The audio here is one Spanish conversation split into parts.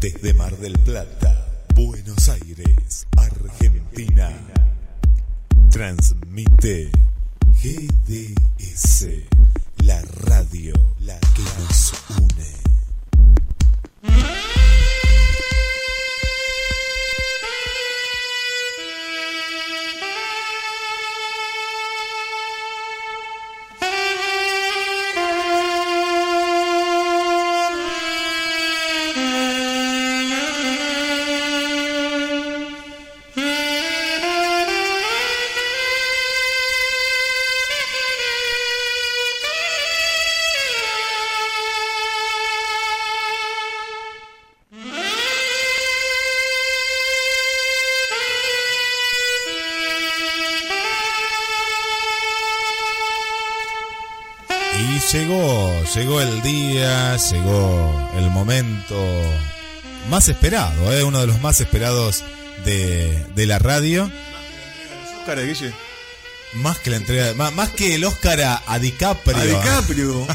Desde Mar del Plata, Buenos Aires, Argentina. Transmite GDS, la radio, la que nos une. Llegó, el día, llegó el momento más esperado, ¿eh? uno de los más esperados de, de la radio. Cara, Guille. Más que la entrega, más, más que el Oscar a, a DiCaprio. A DiCaprio.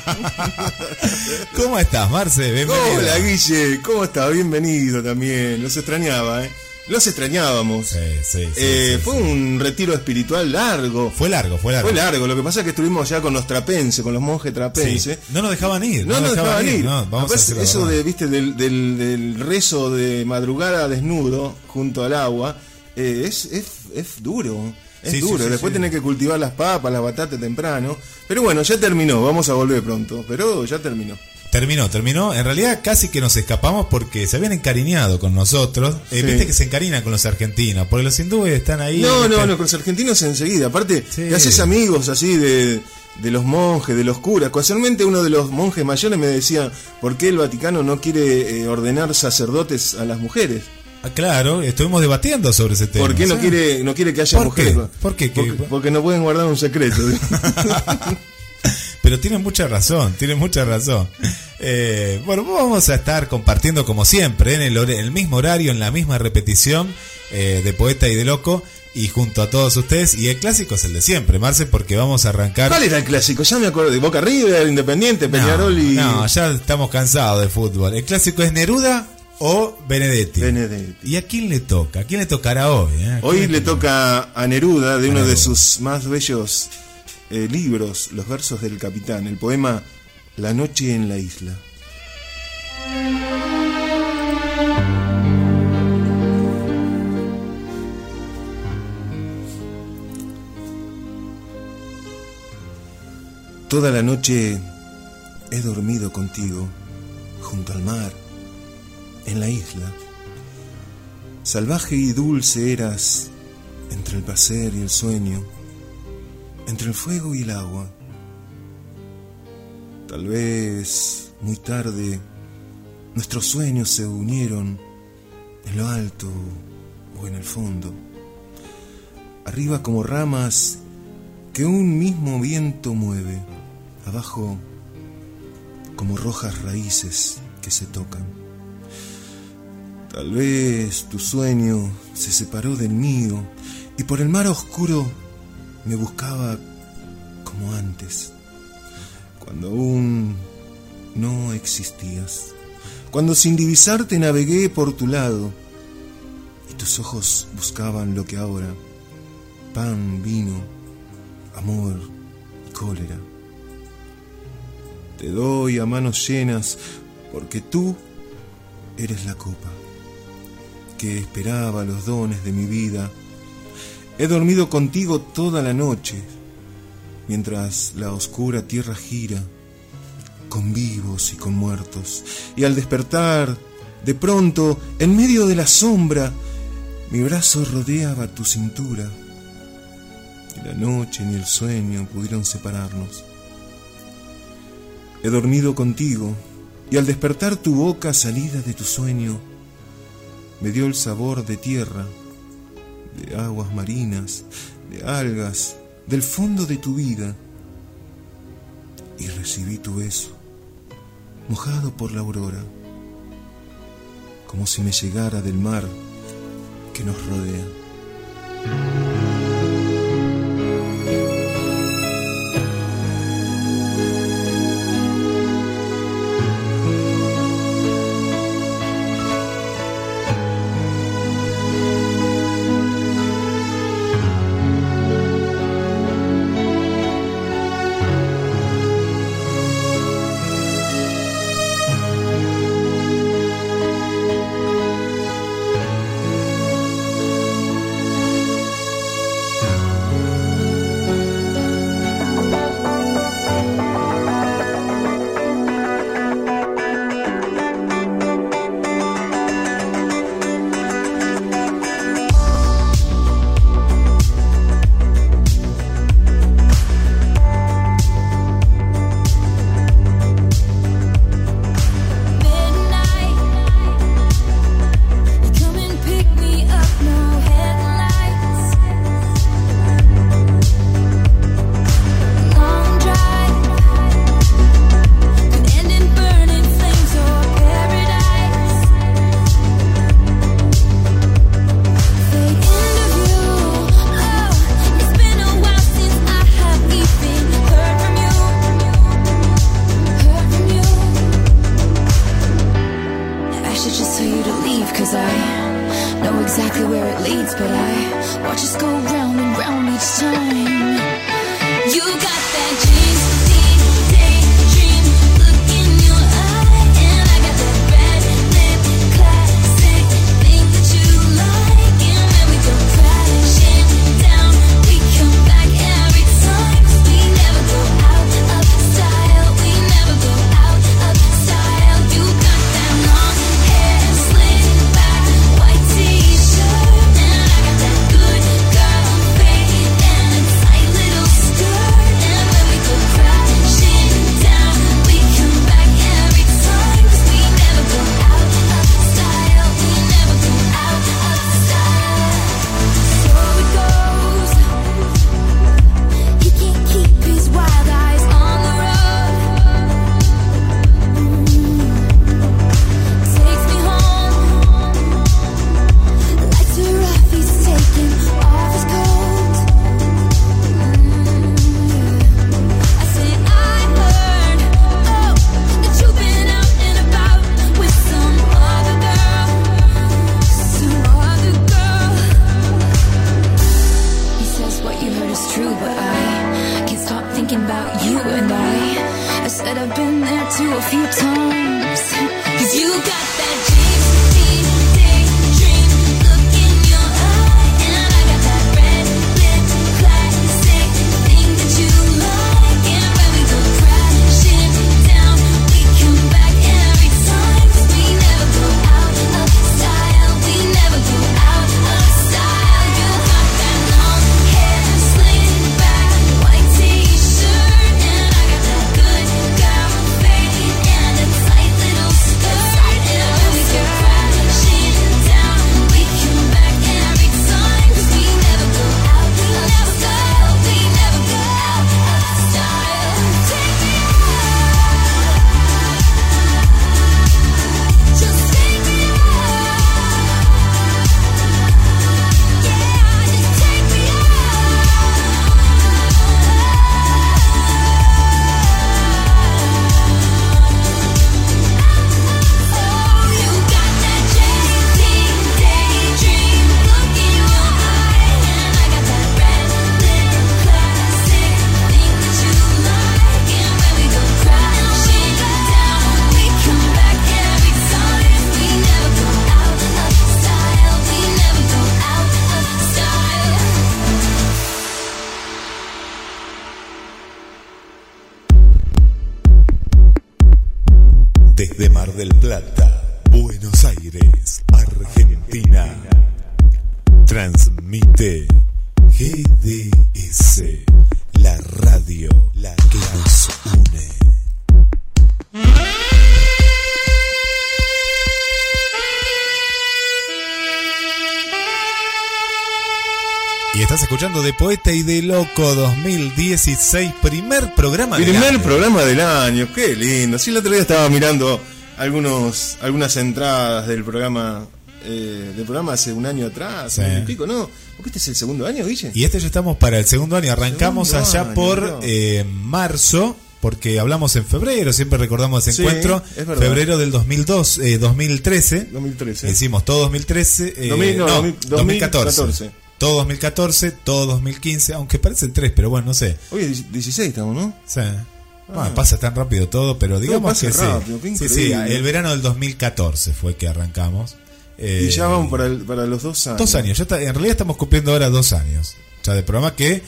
¿Cómo estás, Marce? Bienvenido. Hola, Guille. ¿Cómo estás? Bienvenido también. Los extrañaba, ¿eh? Los extrañábamos. Sí, sí, sí, Eh, fue un retiro espiritual largo. Fue largo, fue largo. Fue largo. Lo que pasa es que estuvimos ya con los trapenses, con los monjes trapenses. No nos dejaban ir. No nos dejaban ir. No, vamos a eso de, viste, del, del, del rezo de madrugada desnudo junto al agua, eh, es, es, es duro. Es Sí, duro. sí, Después tenés que cultivar las papas, las batatas temprano. Pero bueno, ya terminó. Vamos a volver pronto. Pero ya terminó. Terminó, terminó. En realidad casi que nos escapamos porque se habían encariñado con nosotros. Eh, Sí. Viste que se encarinan con los argentinos, porque los hindúes están ahí. No, no, están- no, con los argentinos enseguida. Aparte, Sí. te haces amigos así de, de los monjes, de los curas. Casualmente uno de los monjes mayores me decía, ¿por qué el Vaticano no quiere eh, ordenar sacerdotes a las mujeres? Ah, Claro, estuvimos debatiendo sobre ese tema. ¿Por qué no quiere, no quiere que haya ¿Por mujeres? qué? ¿Por qué? Porque, ¿Qué? porque no pueden guardar un secreto. Pero tienen mucha razón, tienen mucha razón. Eh, bueno, vamos a estar compartiendo como siempre, en el, hor- en el mismo horario, en la misma repetición eh, de Poeta y de Loco, y junto a todos ustedes. Y el clásico es el de siempre, Marce, porque vamos a arrancar... ¿Cuál era el clásico? Ya me acuerdo de Boca River, Independiente, Peñarol y No, ya estamos cansados de fútbol. El clásico es Neruda o Benedetti. Benedetti. ¿Y a quién le toca? ¿A quién le tocará hoy? eh? ¿A quién Hoy le toca a Neruda de A uno de sus más bellos eh, libros, Los versos del capitán, el poema La noche en la isla. Toda la noche he dormido contigo, junto al mar, en la isla. Salvaje y dulce eras entre el placer y el sueño, entre el fuego y el agua. Tal vez muy tarde nuestros sueños se unieron en lo alto o en el fondo, arriba como ramas que un mismo viento mueve, abajo como rojas raíces que se tocan. Tal vez tu sueño se separó del mío y por el mar oscuro me buscaba como antes, cuando aún no existías, cuando sin divisarte navegué por tu lado y tus ojos buscaban lo que ahora, pan, vino, amor y cólera. Te doy a manos llenas porque tú eres la copa que esperaba los dones de mi vida. He dormido contigo toda la noche, mientras la oscura tierra gira, con vivos y con muertos. Y al despertar, de pronto, en medio de la sombra, mi brazo rodeaba tu cintura. Ni la noche ni el sueño pudieron separarnos. He dormido contigo, y al despertar tu boca salida de tu sueño, me dio el sabor de tierra, de aguas marinas, de algas, del fondo de tu vida. Y recibí tu beso, mojado por la aurora, como si me llegara del mar que nos rodea. Poeta y de Loco 2016, primer programa del Primer año. programa del año, qué lindo. Sí, el otro día estaba mirando algunos, algunas entradas del programa, eh, del programa hace un año atrás, Sí. un pico, ¿no? Porque este es el segundo año, Guille. Y este ya estamos para el segundo año. Arrancamos Segundo allá año, por eh, marzo, porque hablamos en febrero, siempre recordamos ese Sí, encuentro. es. Febrero del 2002, eh, 2013. 2013. Hicimos todo 2013. eh, 2000, no, 2000, 2014. 2014. Todo 2014, todo 2015, aunque parecen tres, pero bueno, no sé. Hoy es 16 estamos, ¿no? Sí. Bueno, pasa tan rápido todo, pero digamos que sí. rápido, sí. Sí, increíble. el verano del 2014 fue que arrancamos. Eh, y ya vamos para, el- para los dos años. Dos años, ya está- en realidad estamos cumpliendo ahora dos años. Ya de programa que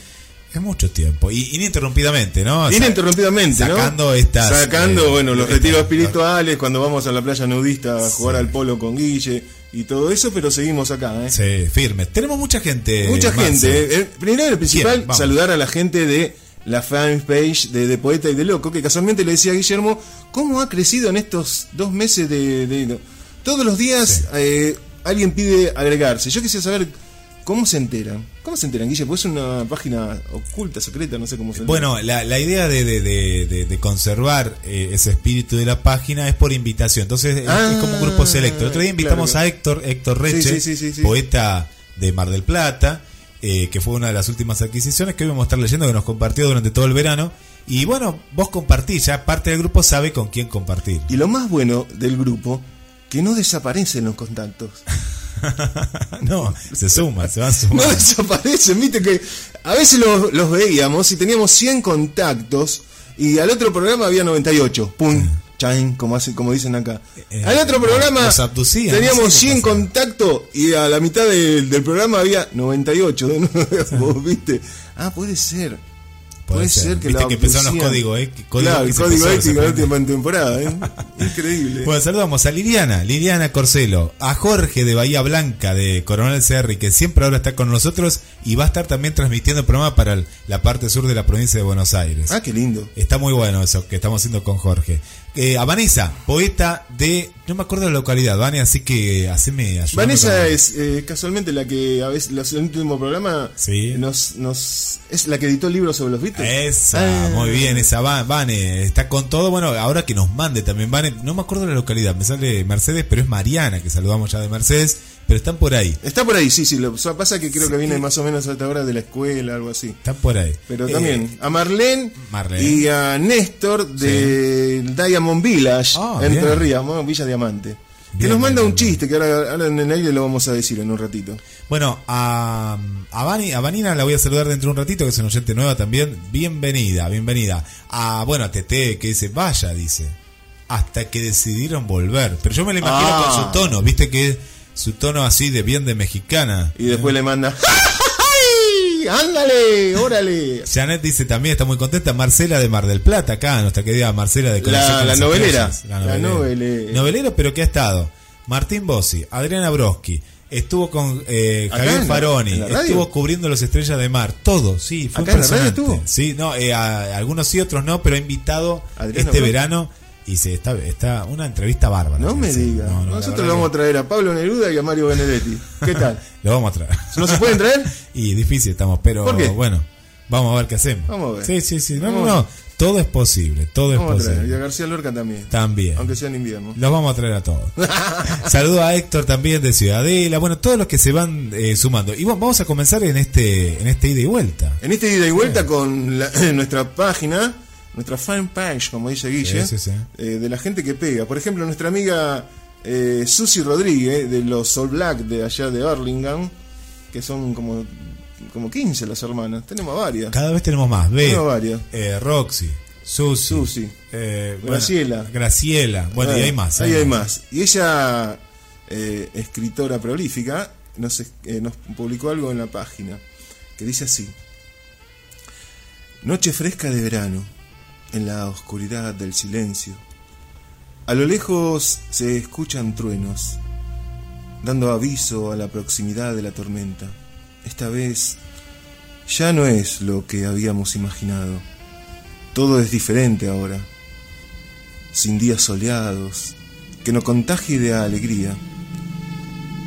es mucho tiempo. Y ininterrumpidamente, ¿no? O sea, Ininterrumpidamente, ¿no? Sacando estas. Sacando, eh, bueno, los retiros espirituales, cuando vamos a la playa nudista a jugar al polo con Guille y todo eso, pero seguimos acá, ¿eh? Sí, firmes. Tenemos mucha gente. Mucha Marce. gente. ¿eh? El- primero, el principal, saludar a la gente de la fanpage de, de Poeta y de Loco, que casualmente le decía a Guillermo, ¿cómo ha crecido en estos dos meses de... de- todos los días eh, alguien pide agregarse. Yo quisiera saber cómo se enteran. ¿Cómo se enteran, Guille? Pues es una página oculta, secreta, no sé cómo se enteran. Bueno, la, la idea de, de- de- de- de conservar eh, ese espíritu de la página es por invitación. Entonces es- Ah, es como un grupo selecto. El otro día invitamos claro. a Héctor, Héctor Reche, Sí, sí, sí, sí, sí. poeta de Mar del Plata, eh, que fue una de las últimas adquisiciones que hoy vamos a estar leyendo, que nos compartió durante todo el verano. Y bueno, vos compartís, ya parte del grupo sabe con quién compartir. Y lo más bueno del grupo, que no desaparecen los contactos. no, se suma, se van No sumando. desaparecen, viste que a veces los, los veíamos y teníamos 100 contactos y al otro programa había 98. Pum, chain, como, hace, como dicen acá. Eh, al otro programa abducían, no teníamos sé qué 100 pasaba. contactos y a la mitad del, del programa había 98 de nuevo, viste. Ah, puede ser. Puede, ser. que Viste la que empezaron los códigos, ¿eh? Código claro, el código ético de última temporada, ¿eh? Increíble. Bueno, saludamos a Liliana, Liliana Corcelo, a Jorge de Bahía Blanca, de Coronel Cerri, que siempre ahora está con nosotros y va a estar también transmitiendo el programa para el- la parte sur de la provincia de Buenos Aires. ah, qué lindo. Está muy bueno eso que estamos haciendo con Jorge. Eh, a Vanessa, poeta de. No me acuerdo la localidad, Vane, así que haceme ayuda. Vanessa es eh, casualmente la que a veces los- el último programa Sí. nos, nos es la que editó el libro sobre los Beatles. Esa, Ah. muy bien, esa Va- Vane, está con todo. Bueno, ahora que nos mande también Vane, no me acuerdo la localidad, me sale Mercedes, pero es Mariana, que saludamos ya de Mercedes, pero están por ahí, Está por ahí, sí, sí. Lo pasa que creo que viene más o menos a esta hora de la escuela, algo así. están por ahí. Pero Eh, también a Marlene, Marlene. y a Néstor de Diamond Village, Ah, Entre. Ríos. Villa Diamante. que nos manda bien, un bien. chiste que ahora, ahora en el aire lo vamos a decir en un ratito. Bueno, a, a, Vani- a Vanina la voy a saludar dentro de un ratito, que es una oyente nueva también. Bienvenida, bienvenida. A, bueno, a Tete, que dice, vaya, dice. Hasta que decidieron volver. Pero yo me lo imagino Ah. con su tono, viste que su tono así de bien de mexicana. Y después le manda, ¡Ay! ¡Ándale! ¡Órale! Janet dice también, está muy contenta. Marcela de Mar del Plata, acá, nuestra querida Marcela de La- la novelera. La novelera. Novelero, pero que ha estado. Martín Bossi, Adriana Broski, estuvo con eh, ¿Acá Javier en Faroni, en estuvo cubriendo las estrellas de mar, todo, sí, fue ¿Acá en la radio impresionante. estuvo? Sí, no, eh, a- algunos sí, otros no, pero ha invitado Adriana este Broski. verano y se está, está una entrevista bárbara. No me sí. diga. No, no, la Nosotros lo vamos a traer a Pablo Neruda y a Mario Benedetti. ¿Qué tal? lo vamos a traer. ¿No se pueden traer? Y difícil estamos, pero ¿Por qué? bueno, vamos a ver qué hacemos. Vamos a ver. Sí, sí, sí. No, Vamos no, no. Todo es posible, todo es Vamos a traer. Y a posible. García Lorca también. También. Aunque sea en invierno. Los vamos a traer a todos. Saludo a Héctor también de Ciudadela. Bueno, todos los que se van eh, sumando. Y bueno, vamos a comenzar en este, en este ida y vuelta. En este ida y vuelta con la- nuestra página, nuestra fanpage, como dice Guille, Sí, sí, sí. eh, de la gente que pega. Por ejemplo, nuestra amiga eh, Susi Rodríguez, de los All Black de allá de Arlington, que son como, como 15 las hermanas. Tenemos varias. Cada vez tenemos más. Ve, Tenemos varias. eh, Roxy, Susi, Susi. eh, bueno, Graciela. Graciela. Bueno, y hay más. Ahí hay más. Y ella, eh, escritora prolífica, nos, eh, nos publicó algo en la página que dice así. Noche fresca de verano, en la oscuridad del silencio. A lo lejos se escuchan truenos, dando aviso a la proximidad de la tormenta. Esta vez ya no es lo que habíamos imaginado. Todo es diferente ahora sin días soleados, que nos contagie de alegría.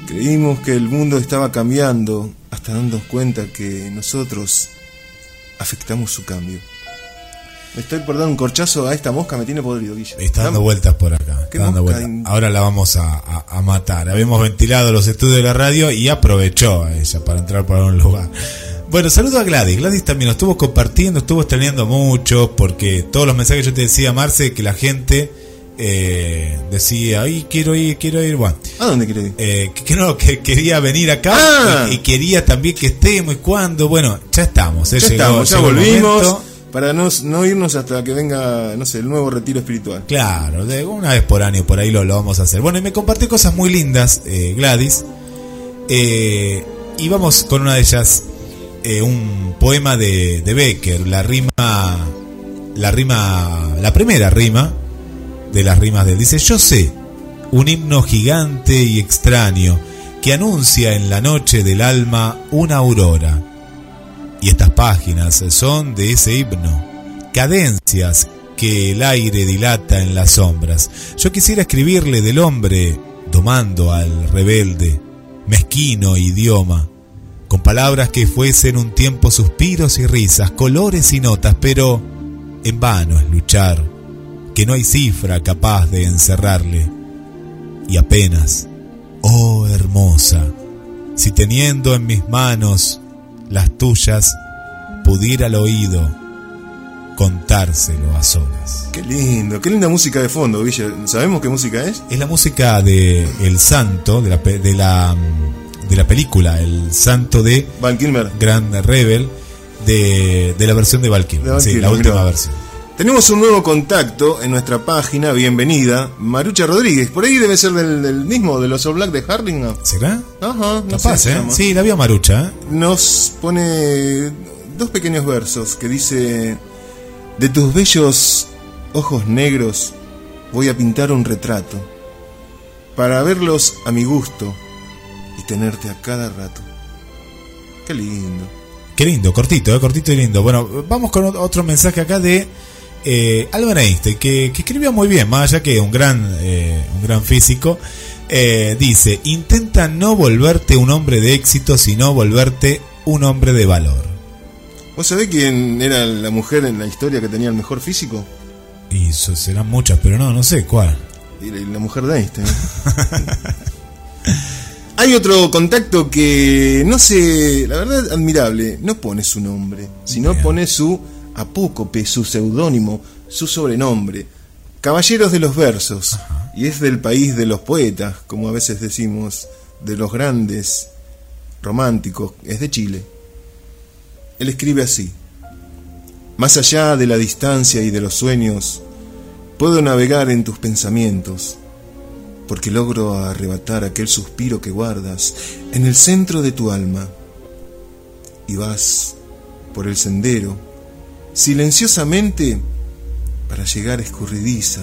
Creímos que el mundo estaba cambiando hasta darnos cuenta que nosotros afectamos su cambio. Estoy por dar un corchazo a esta mosca, me tiene podrido, Guille. Está dando vueltas por acá. ¿Qué está dando mosca vueltas. in- Ahora la vamos a, a- a matar. Habíamos ventilado los estudios de la radio y aprovechó a ella para entrar por algún lugar. Bueno, saludo a Gladys. Gladys también lo estuvo compartiendo, estuvo extrañando mucho, porque todos los mensajes que yo te decía, Marce, que la gente eh, decía, ay, quiero ir, quiero ir. Bueno, ¿A dónde quiere ir? eh, que, no, que quería venir acá Ah. y, y quería también que estemos y cuando. Bueno, ya estamos. eh, Ya llegó- estamos, ya volvimos. Para no, no irnos hasta que venga, no sé, el nuevo retiro espiritual. Claro, de una vez por año por ahí lo, lo vamos a hacer. Bueno, y me compartió cosas muy lindas, eh, Gladys. Eh, y vamos con una de ellas, eh, un poema de, de Becker, la rima, la rima, la primera rima de las rimas de él. Dice, yo sé, un himno gigante y extraño que anuncia en la noche del alma una aurora. Y estas páginas son de ese himno, cadencias que el aire dilata en las sombras. Yo quisiera escribirle del hombre domando al rebelde, mezquino idioma, con palabras que fuesen un tiempo suspiros y risas, colores y notas, pero en vano es luchar, que no hay cifra capaz de encerrarle. Y apenas, oh hermosa, si teniendo en mis manos las tuyas pudiera al oído contárselo a solas. Qué lindo, qué linda música de fondo, Villa. ¿Sabemos qué música es? Es la música de El Santo, de la, de la, de la película El Santo de Van Kilmer. Grand Rebel, de, de la versión de Valkyrie, sí, Kilmer, la última mirá. versión. Tenemos un nuevo contacto en nuestra página, bienvenida, Marucha Rodríguez. Por ahí debe ser del, del mismo, de los All Black de Harlingen. ¿Será? Ajá, no Capaz, sé, ¿eh? Sí, la vio Marucha, ¿eh? Nos pone dos pequeños versos que dice, de tus bellos ojos negros voy a pintar un retrato, para verlos a mi gusto y tenerte a cada rato. Qué lindo. Qué lindo, cortito, ¿eh? cortito y lindo. Bueno, vamos con ot- otro mensaje acá de eh, Albert Einstein, que, que escribió muy bien, más allá que un gran, eh, un gran físico. Eh, dice, intenta no volverte un hombre de éxito, sino volverte un hombre de valor. ¿Vos sabés quién era la mujer en la historia que tenía el mejor físico? Y eso serán muchas, pero no, no sé cuál. La la mujer de Einstein. Hay otro contacto que no sé, la verdad admirable, no pone su nombre, sino Bien. pone su apócope, su seudónimo, su sobrenombre. Caballeros de los versos. Y es del país de los poetas, como a veces decimos, de los grandes románticos, es de Chile. Él escribe así. Más allá de la distancia y de los sueños, puedo navegar en tus pensamientos porque logro arrebatar aquel suspiro que guardas en el centro de tu alma. Y vas por el sendero, silenciosamente, para llegar escurridiza,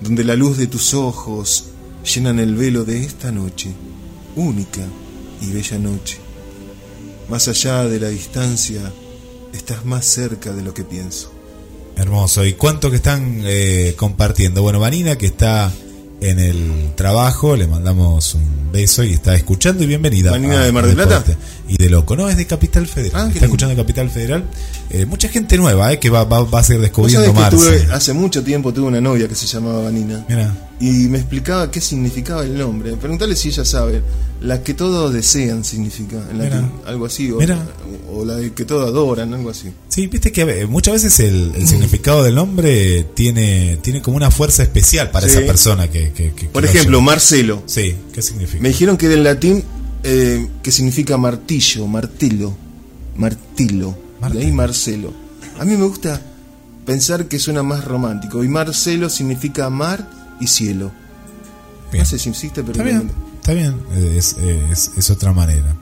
donde la luz de tus ojos llenan el velo de esta noche, única y bella noche. Más allá de la distancia, estás más cerca de lo que pienso. Hermoso. ¿Y cuánto que están eh, compartiendo? Bueno, Vanina, que está en el trabajo, le mandamos un beso y está escuchando y bienvenida. ¿Vanina de Mar del Plata? Y de Loco, no, es de Capital Federal. Ah, está lindo. escuchando Capital Federal. Eh, mucha gente nueva, eh, que va, va, va a seguir Vos descubriendo tuve, hace mucho tiempo tuve una novia que se llamaba Vanina. Mira, y me explicaba qué significaba el nombre. Preguntale si ella sabe. La que todos desean significa en latín, algo así. O, o la que todos adoran, algo así. sí, viste que eh, muchas veces el, el significado del nombre tiene, tiene como una fuerza especial para Sí. esa persona que... que- que- Por que ejemplo. Marcelo. Sí, ¿qué significa? Me dijeron que del latín eh, que significa martillo, martilo, martilo. De ahí Martilo. Marcelo. A mí me gusta pensar que suena más romántico. Y Marcelo significa mar y cielo. Bien. No sé si insiste, pero Está bien, está bien, es, es- es otra manera.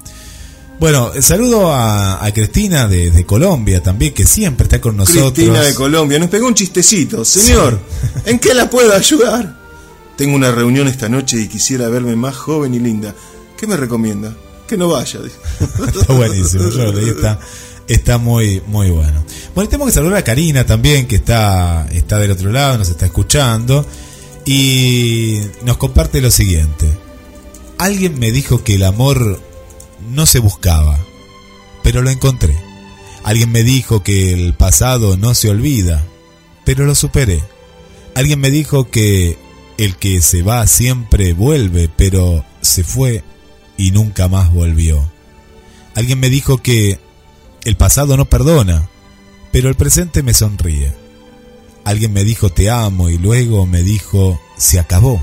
Bueno, eh, saludo a, a Cristina de, de Colombia también, que siempre está con nosotros. Cristina de Colombia nos pegó un chistecito. Señor, ¿en qué la puedo ayudar? Tengo una reunión esta noche y quisiera verme más joven y linda. ¿Qué me recomienda? Que no vaya. Está buenísimo, yo lo leí, está, está muy, muy bueno. Bueno, tenemos que saludar a Karina también, que está, está del otro lado, nos está escuchando, y nos comparte lo siguiente. Alguien me dijo que el amor no se buscaba, pero lo encontré. Alguien me dijo que el pasado no se olvida, pero lo superé. Alguien me dijo que el que se va siempre vuelve, pero se fue y nunca más volvió. Alguien me dijo que el pasado no perdona, pero el presente me sonríe. Alguien me dijo te amo y luego me dijo se acabó.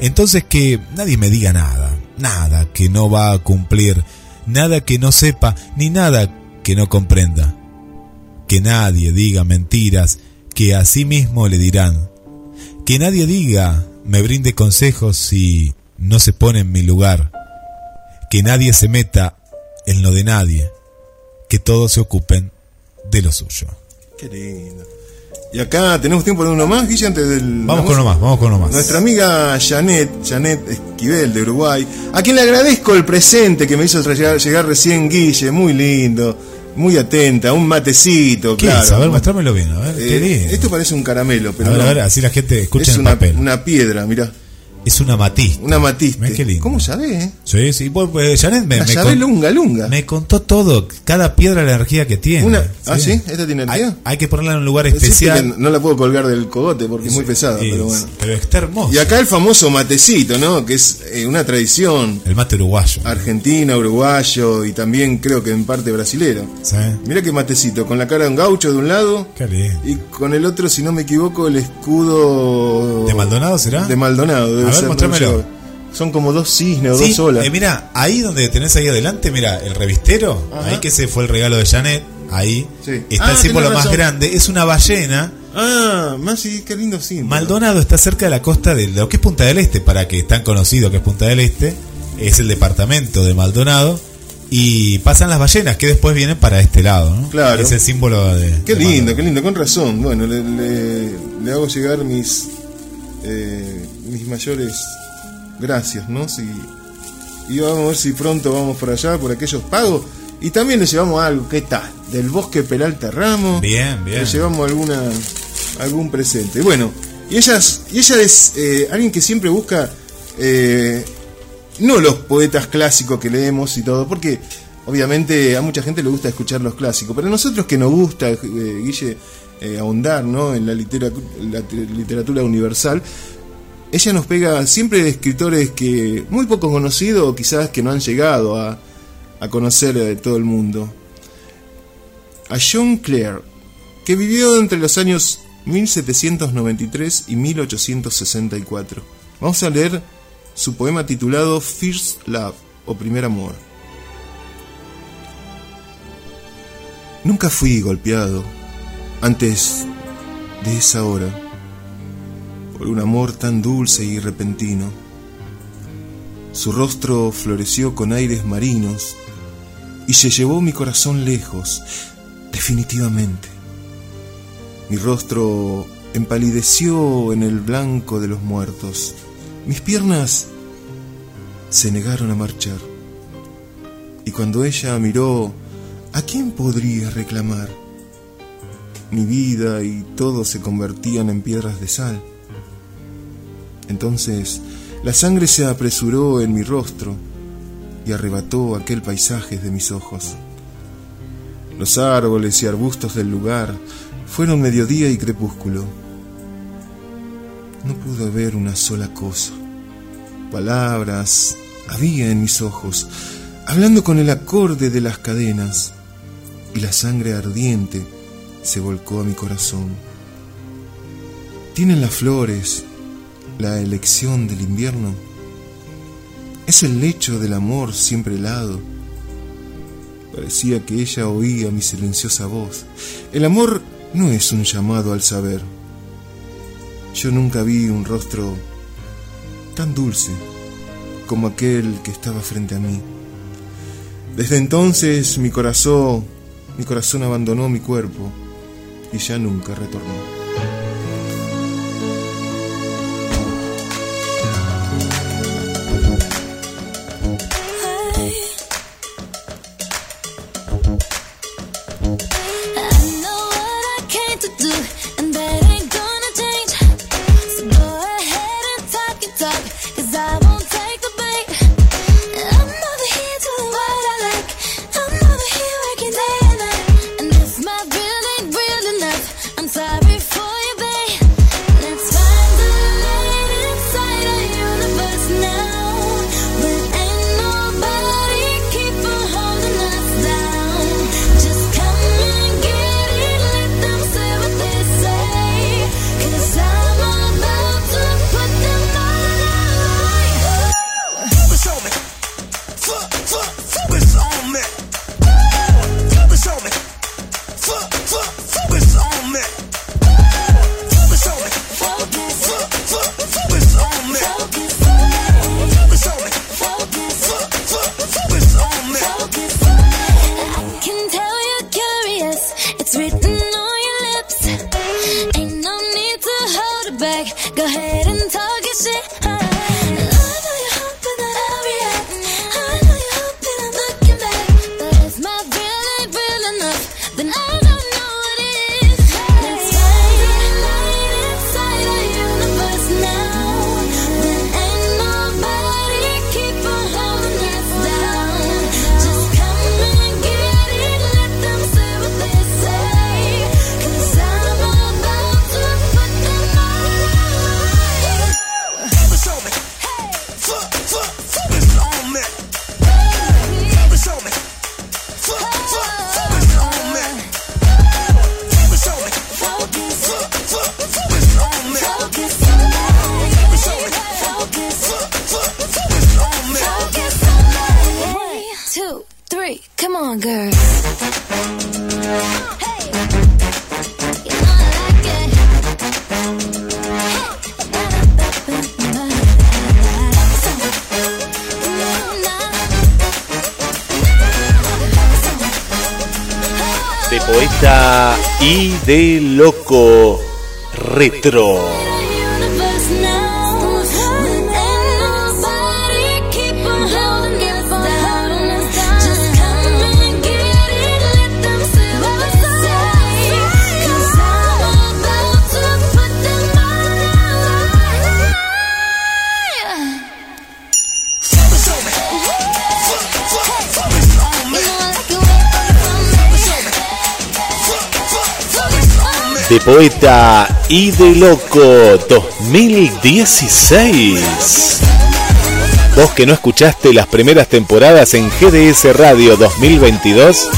Entonces que nadie me diga nada, nada que no va a cumplir, nada que no sepa, ni nada que no comprenda. Que nadie diga mentiras que a sí mismo le dirán. Que nadie diga, me brinde consejos si no se pone en mi lugar. Que nadie se meta en lo de nadie. Que todos se ocupen de lo suyo. Qué lindo. Y acá tenemos tiempo de uno más, Guille, antes del. Vamos con uno más, vamos con uno más. Nuestra amiga Janet, Janet Esquivel de Uruguay, a quien le agradezco el presente que me hizo llegar, llegar recién Guille, muy lindo, muy atenta, un matecito, ¿Qué claro. es? A ver, muéstramelo bien, a ver. Eh, qué lindo. esto parece un caramelo, pero a ver, no. a ver, así la gente escucha es el una, papel. una piedra, mirá. Es una matista. Una matiste. Mirá qué lindo. ¿Cómo sabés? eh? Sí, sí. Pues, pues, Janet me, me con- lunga, lunga. me contó todo. Cada piedra la energía que tiene. Una- ¿Ah, sí? ¿Esta tiene energía? hay que ponerla en un lugar especial. no la puedo colgar del cogote porque es muy pesada, pero bueno. pero está hermoso. Y acá el famoso matecito, ¿no? Que es eh, una tradición El mate uruguayo. argentina, uruguayo y también creo que en parte brasilero. ¿Sí? Mira qué matecito, con la cara de un gaucho de un lado Qué lindo. y con el otro, si no me equivoco, el escudo... ¿De Maldonado será? De Maldonado, debe A ver, ser, mostrámelo. Son como dos cisnes o Sí, dos olas. eh, mira, ahí donde tenés ahí adelante, mira, el revistero, Ajá. ahí que ese fue el regalo de Janet, ahí Sí. está Ah, el símbolo tenés más grande, es una ballena. Ah, más qué lindo símbolo. Maldonado está cerca de la costa de lo que es Punta del Este, para que es tan conocido que es Punta del Este, es el departamento de Maldonado, y pasan las ballenas que después vienen para este lado, ¿no? Claro. Es el símbolo de... Qué de lindo, Maldonado. qué lindo, con razón. Bueno, le, le- le hago llegar mis eh, mis mayores gracias, ¿no? Si, y vamos a ver si pronto vamos por allá, por aquellos pagos. Y también le llevamos algo, ¿qué tal? Del bosque Peralta Ramos. Bien, bien. Le llevamos alguna algún presente. Bueno, y ellas, y ella es eh, alguien que siempre busca eh, no los poetas clásicos que leemos y todo, porque obviamente a mucha gente le gusta escuchar los clásicos, pero a nosotros que nos gusta, eh, Guille, ahondar ¿no? en la literatura, la te- literatura universal, ella nos pega siempre de escritores que muy poco conocidos o quizás que no han llegado a, a conocer eh, todo el mundo. A John Clare, que vivió entre los años 1793 y 1864. Vamos a leer su poema titulado First Love o Primer Amor. Nunca fui golpeado antes de esa hora por un amor tan dulce y repentino. Su rostro floreció con aires marinos y se llevó mi corazón lejos, definitivamente. Mi rostro empalideció en el blanco de los muertos. Mis piernas se negaron a marchar. Y cuando ella miró, ¿a quién podría reclamar? Mi vida y todo se convertían en piedras de sal. Entonces la sangre se apresuró en mi rostro y arrebató aquel paisaje de mis ojos. Los árboles y arbustos del lugar fueron mediodía y crepúsculo. No pude ver una sola cosa. Palabras había en mis ojos, hablando con el acorde de las cadenas, y la sangre ardiente se volcó a mi corazón. ¿Tienen las flores la elección del invierno? ¿Es el lecho del amor siempre helado? Parecía que ella oía mi silenciosa voz. El amor no es un llamado al saber. Yo nunca vi un rostro tan dulce como aquel que estaba frente a mí. Desde entonces mi corazón, mi corazón abandonó mi cuerpo y ya nunca retornó. De loco retro. Poeta y de loco 2016. Vos que no escuchaste las primeras temporadas en GDS Radio 2022,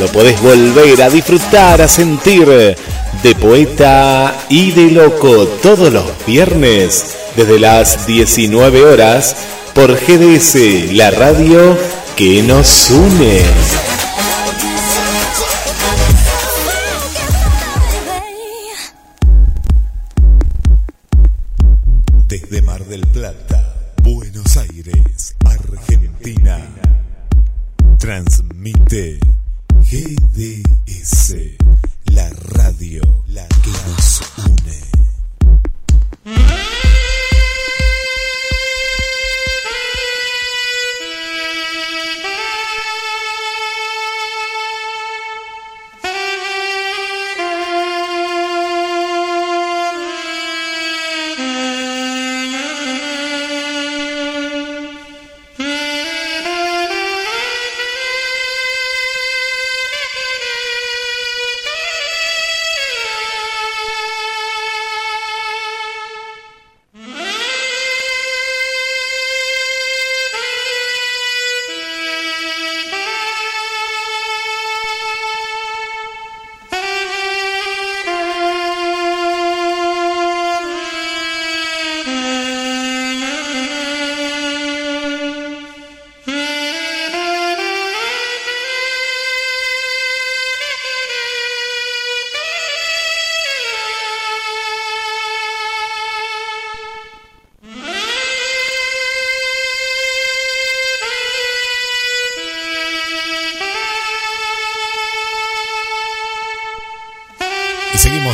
lo podés volver a disfrutar, a sentir de poeta y de loco todos los viernes desde las 19 horas por GDS, la radio que nos une.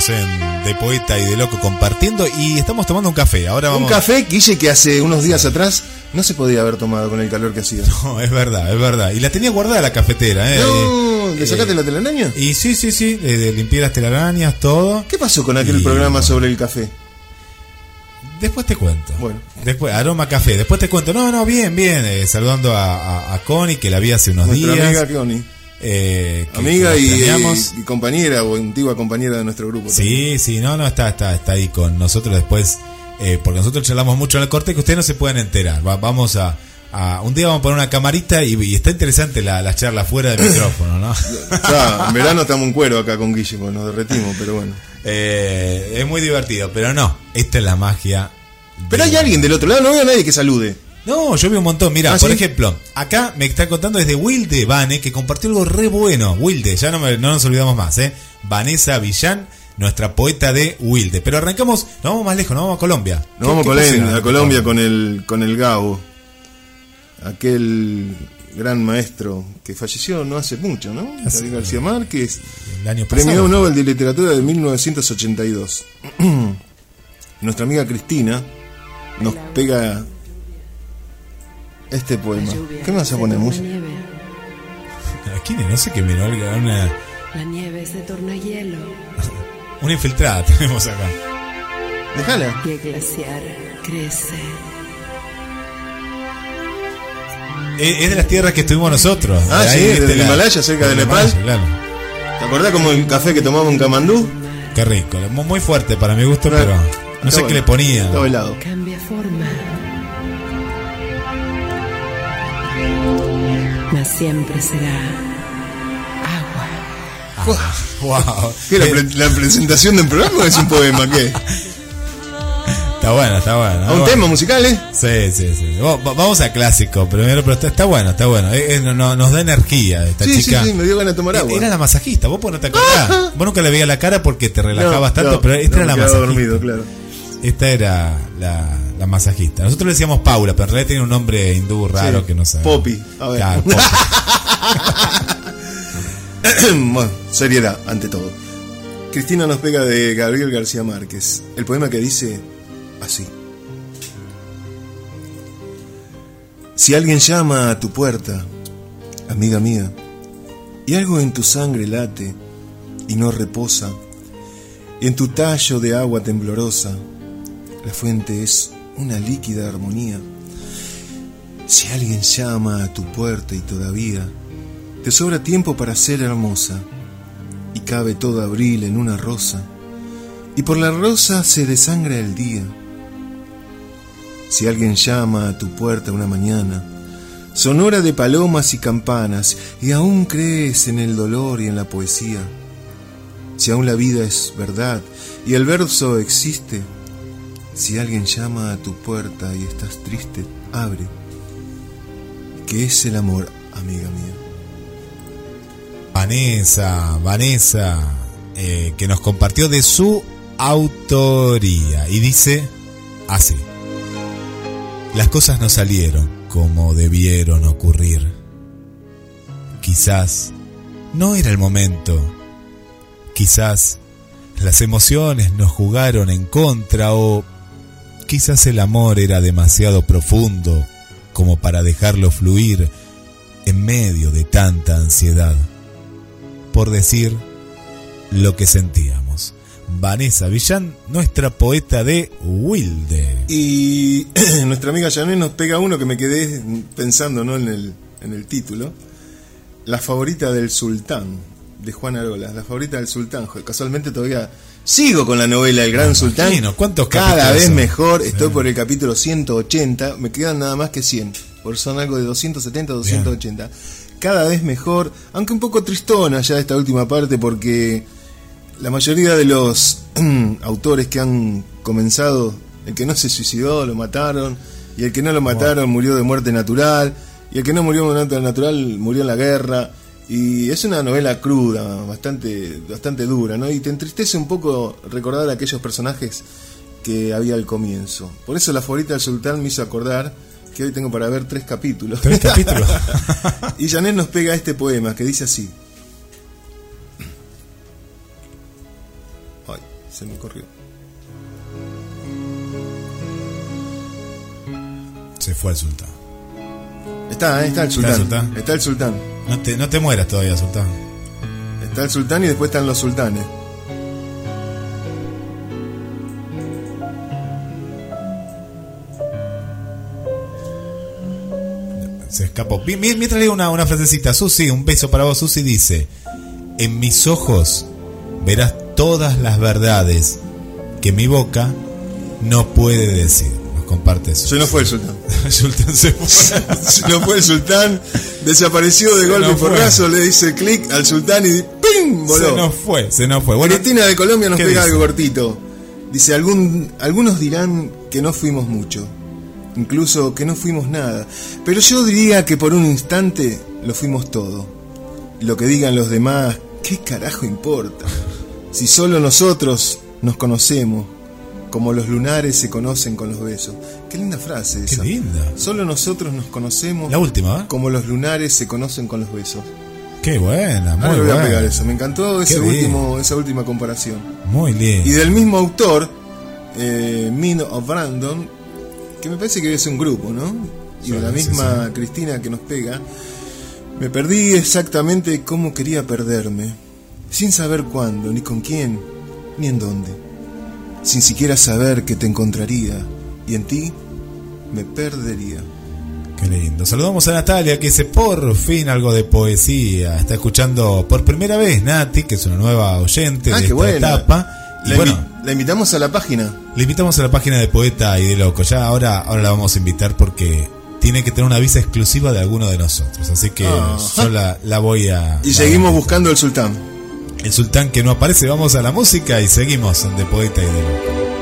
En De Poeta y de Loco compartiendo y estamos tomando un café. Ahora Un vamos. café, Guille, que hace unos días atrás no se podía haber tomado con el calor que hacía. No, es verdad, es verdad. Y la tenía guardada la cafetera, ¿eh? No, ¿le Eh, sacaste la telaraña? Y sí, sí, sí, de, de limpiar las telarañas, todo. ¿Qué pasó con aquel Y- programa sobre el café? Después te cuento. Bueno. Después, aroma café. Después te cuento. No, no, bien, bien. eh, saludando a, a, a Connie, que la vi hace unos Nuestra días. amiga Connie. Eh, que- Amiga que y, compañera o antigua compañera de nuestro grupo. Sí, sí, no, no, está, está, está ahí con nosotros después. eh, porque nosotros charlamos mucho en el corte que ustedes no se pueden enterar. Va- vamos a, Un día vamos a poner una camarita y, y está interesante la, la charla fuera del micrófono, ¿no? Ya, en verano estamos en cuero acá con Guille, porque nos derretimos, pero bueno. Eh, es muy divertido, pero no. Esta es la magia. Pero hay alguien del otro lado, no veo a nadie que salude. No, yo vi un montón. Mira, ¿Ah, por sí? ejemplo, acá me está contando desde Wilde Vane, que compartió algo re bueno. Wilde, ya no, me- no nos olvidamos más, ¿eh? Vanessa Villán, nuestra poeta de Wilde. Pero arrancamos, nos vamos más lejos, nos vamos a Colombia. Nos vamos ¿Qué- con qué él, pusieron? a Colombia con el, con el Gabo. Aquel gran maestro que falleció no hace mucho, ¿no? Hace- Gabriel García Márquez. El año pasado. Premio Nobel de Literatura de 1982. Nuestra amiga Cristina nos pega este poema. ¿Qué me vas a poner, La música? nieve, ¿Quién? No sé qué miró, una, la nieve se torna hielo una infiltrada tenemos acá. Déjala. y el glaciar crece. Es, es de las tierras que estuvimos nosotros. Ah, De sí, viste, del Himalaya, cerca de del Nepal. Himalaya, Claro. ¿Te acordás como el café que tomamos en Camandú? Qué rico. Muy muy fuerte para mi gusto, Claro. pero no Está sé qué bueno. le ponía. Estaba helado. Cambia forma. Mas siempre será agua. Wow. ¿Qué, la, pre- la presentación del programa es un poema? ¿Qué? Está bueno, está bueno. A un Bueno. tema musical, ¿eh? Sí, sí, sí. Va- va- Vamos a clásico primero, pero está, está bueno, está bueno. Eh, eh, no- no- nos da energía esta Sí, sí, chica. sí, me dio ganas de tomar agua. Era la masajista, vos pues no te acordás. Vos nunca le veías la cara porque te relajabas No, tanto, no, pero esta no, era la masajista. dormido, claro. Esta era la, la masajista. Nosotros le decíamos Paula, pero en realidad tiene un nombre hindú raro Sí, que no sabe. Poppy, a ver. Claro, Poppy. bueno, seriedad, ante todo. Cristina nos pega de Gabriel García Márquez. El poema que dice así. Si alguien llama a tu puerta, amiga mía, y algo en tu sangre late y no reposa, en tu tallo de agua temblorosa, la fuente es una líquida armonía. Si alguien llama a tu puerta y todavía te sobra tiempo para ser hermosa, y cabe todo abril en una rosa, y por la rosa se desangra el día. Si alguien llama a tu puerta una mañana, sonora de palomas y campanas, y aún crees en el dolor y en la poesía, si aún la vida es verdad y el verso existe, si alguien llama a tu puerta y estás triste, abre, que es el amor, amiga mía. Vanessa, Vanessa, eh, que nos compartió de su autoría y dice así. Las cosas no salieron como debieron ocurrir. Quizás no era el momento. Quizás las emociones nos jugaron en contra o quizás el amor era demasiado profundo como para dejarlo fluir en medio de tanta ansiedad por decir lo que sentíamos. Vanessa Villán, nuestra poeta de Wilde. Y nuestra amiga Janet nos pega uno que me quedé pensando ¿no? en, el, en el título. La favorita del sultán, de Juan Arolas. La favorita del sultán. Casualmente todavía sigo con la novela El Gran Me Sultán. imagino, ¿cuántos Cada vez son? mejor. Estoy Sí. por el capítulo 180. Me quedan nada más que 100. Por son algo de 270 280. Cada vez mejor. Aunque un poco tristona ya esta última parte porque la mayoría de los autores que han comenzado, el que no se suicidó lo mataron, y el que no lo mataron murió de muerte natural, y el que no murió de muerte natural murió en la guerra. Y es una novela cruda, bastante, bastante dura, ¿no? Y te entristece un poco recordar a aquellos personajes que había al comienzo. Por eso la favorita del sultán me hizo acordar que hoy tengo para ver tres capítulos. Tres capítulos. y Janet nos pega este poema que dice así. Ay, se me corrió. Se fue el sultán. Está, ahí está el sultán. el sultán? Está el sultán. No te, no te mueras todavía, sultán. Está el sultán y después están los sultanes. Se escapó. Mi- mi- Mientras leo una, una frasecita, Susi, un beso para vos. Susi dice: En mis ojos verás todas las verdades que mi boca no puede decir. Comparte eso. Se nos fue el sultán. El sultán se fue. Se nos fue el sultán. Desapareció de Se golpe fue. porrazo. Le dice clic al sultán y ¡pim! Se Voló. nos fue, se nos fue. Bueno, Cristina de Colombia nos ¿qué pega dice? algo cortito. Dice, Algún, algunos dirán que no fuimos mucho, incluso que no fuimos nada, pero yo diría que por un instante lo fuimos todo. Lo que digan los demás, ¿qué carajo importa? Si solo nosotros nos conocemos, como los lunares se conocen con los besos. Qué linda frase Qué esa. linda. Solo nosotros nos conocemos La última, ¿eh? como los lunares se conocen con los besos. Qué buena, muy Ahora voy a pegar eso. Me encantó ese Qué bien. último, esa última comparación. Muy lindo. Y del mismo autor, eh, Min of Brandon, que me parece que es un grupo, ¿no? Y Sí, de la sí, misma Cristina que nos pega, me perdí exactamente cómo quería perderme, sin saber cuándo, ni con quién, ni en dónde, sin siquiera saber que te encontraría, y en ti me perdería. Qué lindo. Saludamos a Natalia que dice por fin algo de poesía. Está escuchando por primera vez Nati, que es una nueva oyente Ah, de esta buena. etapa. Y La, bueno, la invitamos a la página. le invitamos a la página de Poeta y de Loco. Ya ahora, ahora la vamos a invitar porque tiene que tener una visa exclusiva de alguno de nosotros. Así que Ah. yo la, la voy a. Y la seguimos a- buscando el sultán. El sultán que no aparece, vamos a la música y seguimos de Poeta y de Loco.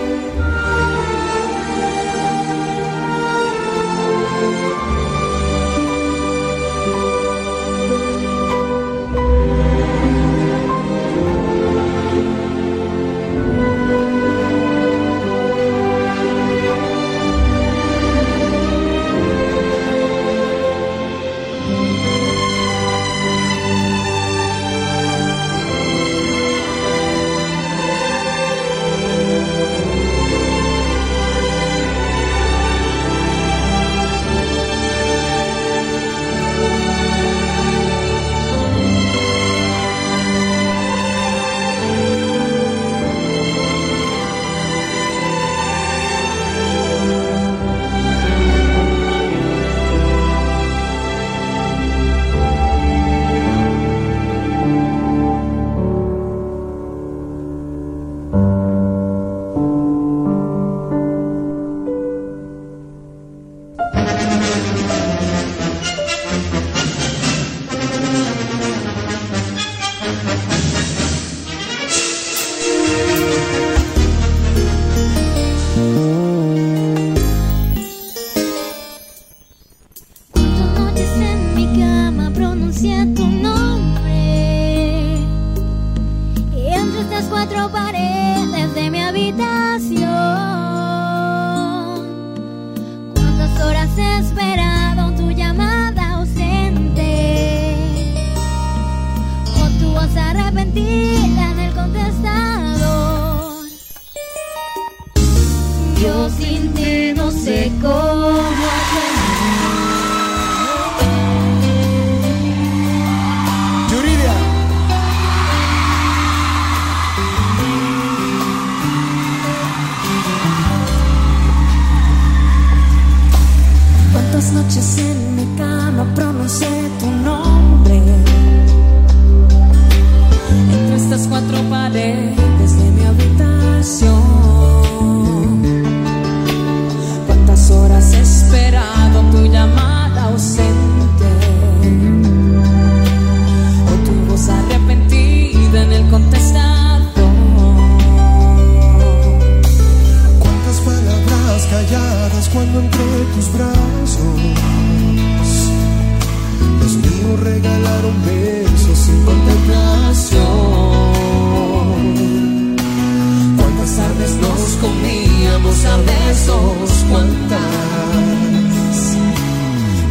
vamos a besos cuantas,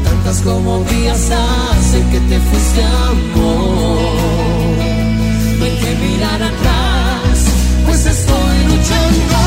tantas como días hace que te fuiste amor. No hay que mirar atrás, pues estoy luchando.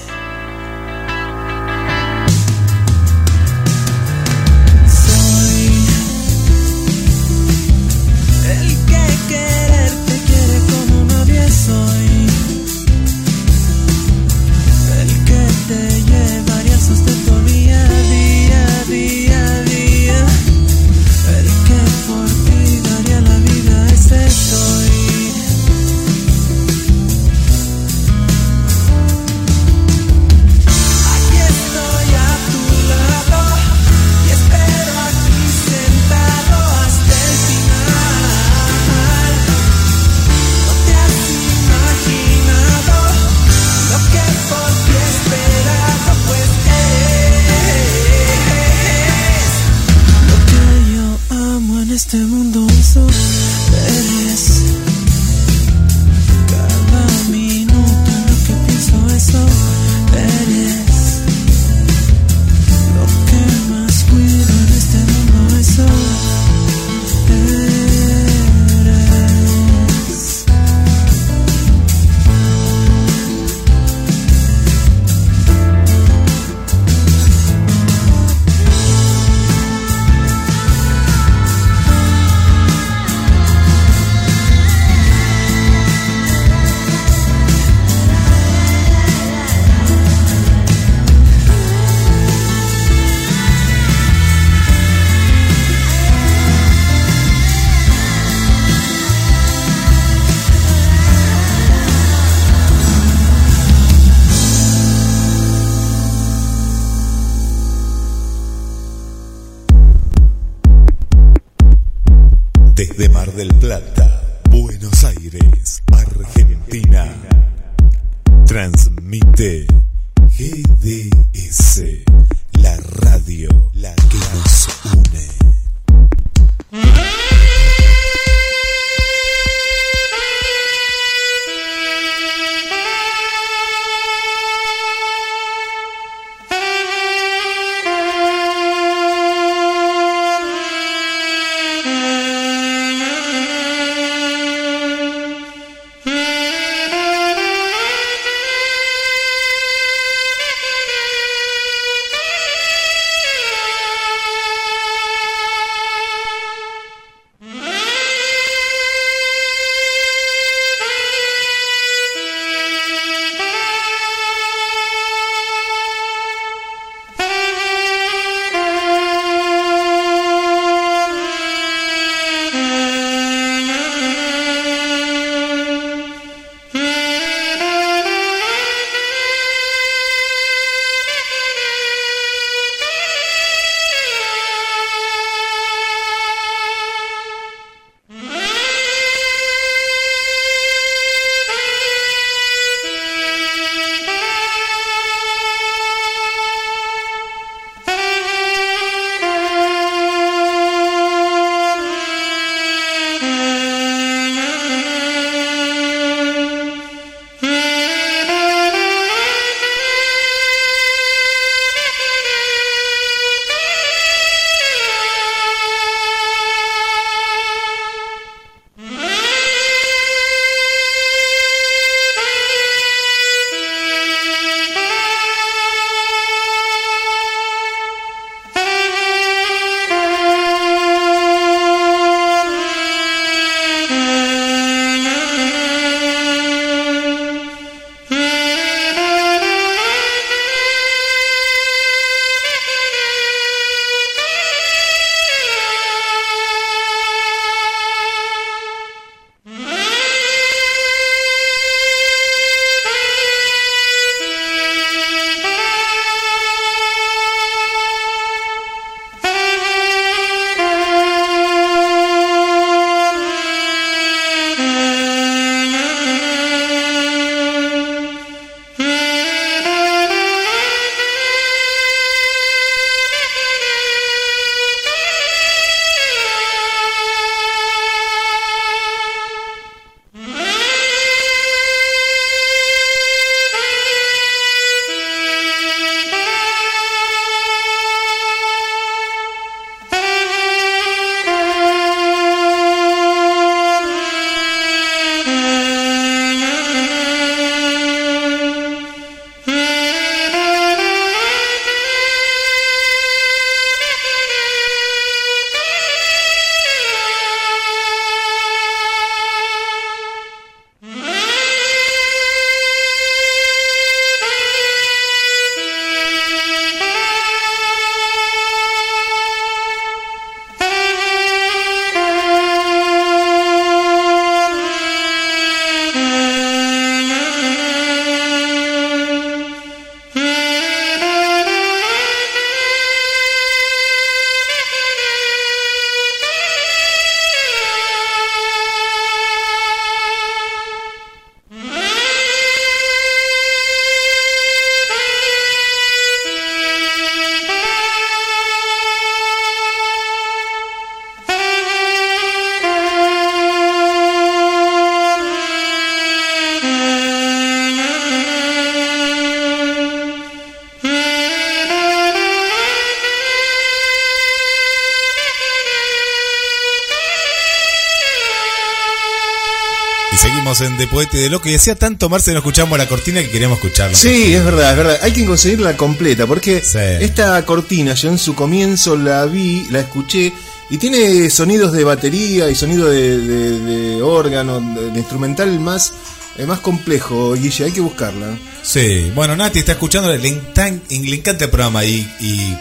En De Poeta y de Loco. Y decía tanto Marce no escuchamos la cortina que queríamos escucharla. Sí, es verdad, es verdad. Hay que conseguirla completa porque Sí. esta cortina yo en su comienzo la vi, la escuché y tiene sonidos de batería y sonido de, de- de órgano, de, de instrumental más, eh, más complejo, Guille. Hay que buscarla. Sí, bueno, Nati está escuchando, le encanta el programa y, y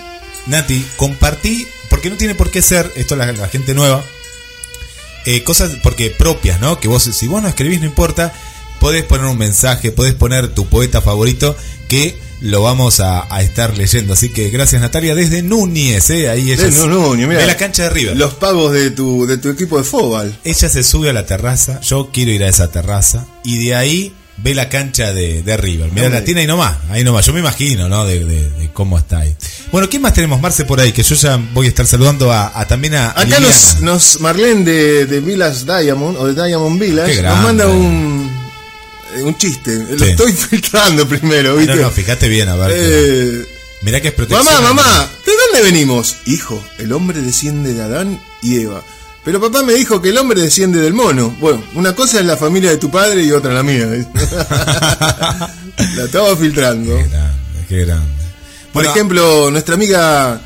Nati, compartí, porque no tiene por qué ser, esto la, la gente nueva, eh, cosas porque propias, ¿no? Que vos, si vos no escribís, no importa, podés poner un mensaje, podés poner tu poeta favorito, que lo vamos a, a estar leyendo. Así que gracias Natalia, desde Núñez, ¿eh? Ahí ella no, ni mirá. de la cancha de River. Los pagos de tu, de tu equipo de fútbol. Ella se sube a la terraza, yo quiero ir a esa terraza, y de ahí ve la cancha de, de River. Mira, la tiene ahí nomás, ahí nomás. Yo me imagino, ¿no? De, de- de cómo está ahí. Bueno, ¿qué más tenemos, Marce, por ahí? Que yo ya voy a estar saludando a, a también a. Acá Liliana. nos, nos Marlene de, de Villas Diamond, o de Diamond Village, nos manda un, eh, un chiste. Lo Sí. estoy filtrando primero, ¿viste? No, no, fíjate bien, a ver. Eh, Mirá que es protección. mamá, mamá, ¿de dónde venimos? Hijo, el hombre desciende de Adán y Eva. Pero papá me dijo que el hombre desciende del mono. Bueno, una cosa es la familia de tu padre y otra la mía. la estaba filtrando. Qué grande, qué grande. Por Bueno, ejemplo, nuestra amiga,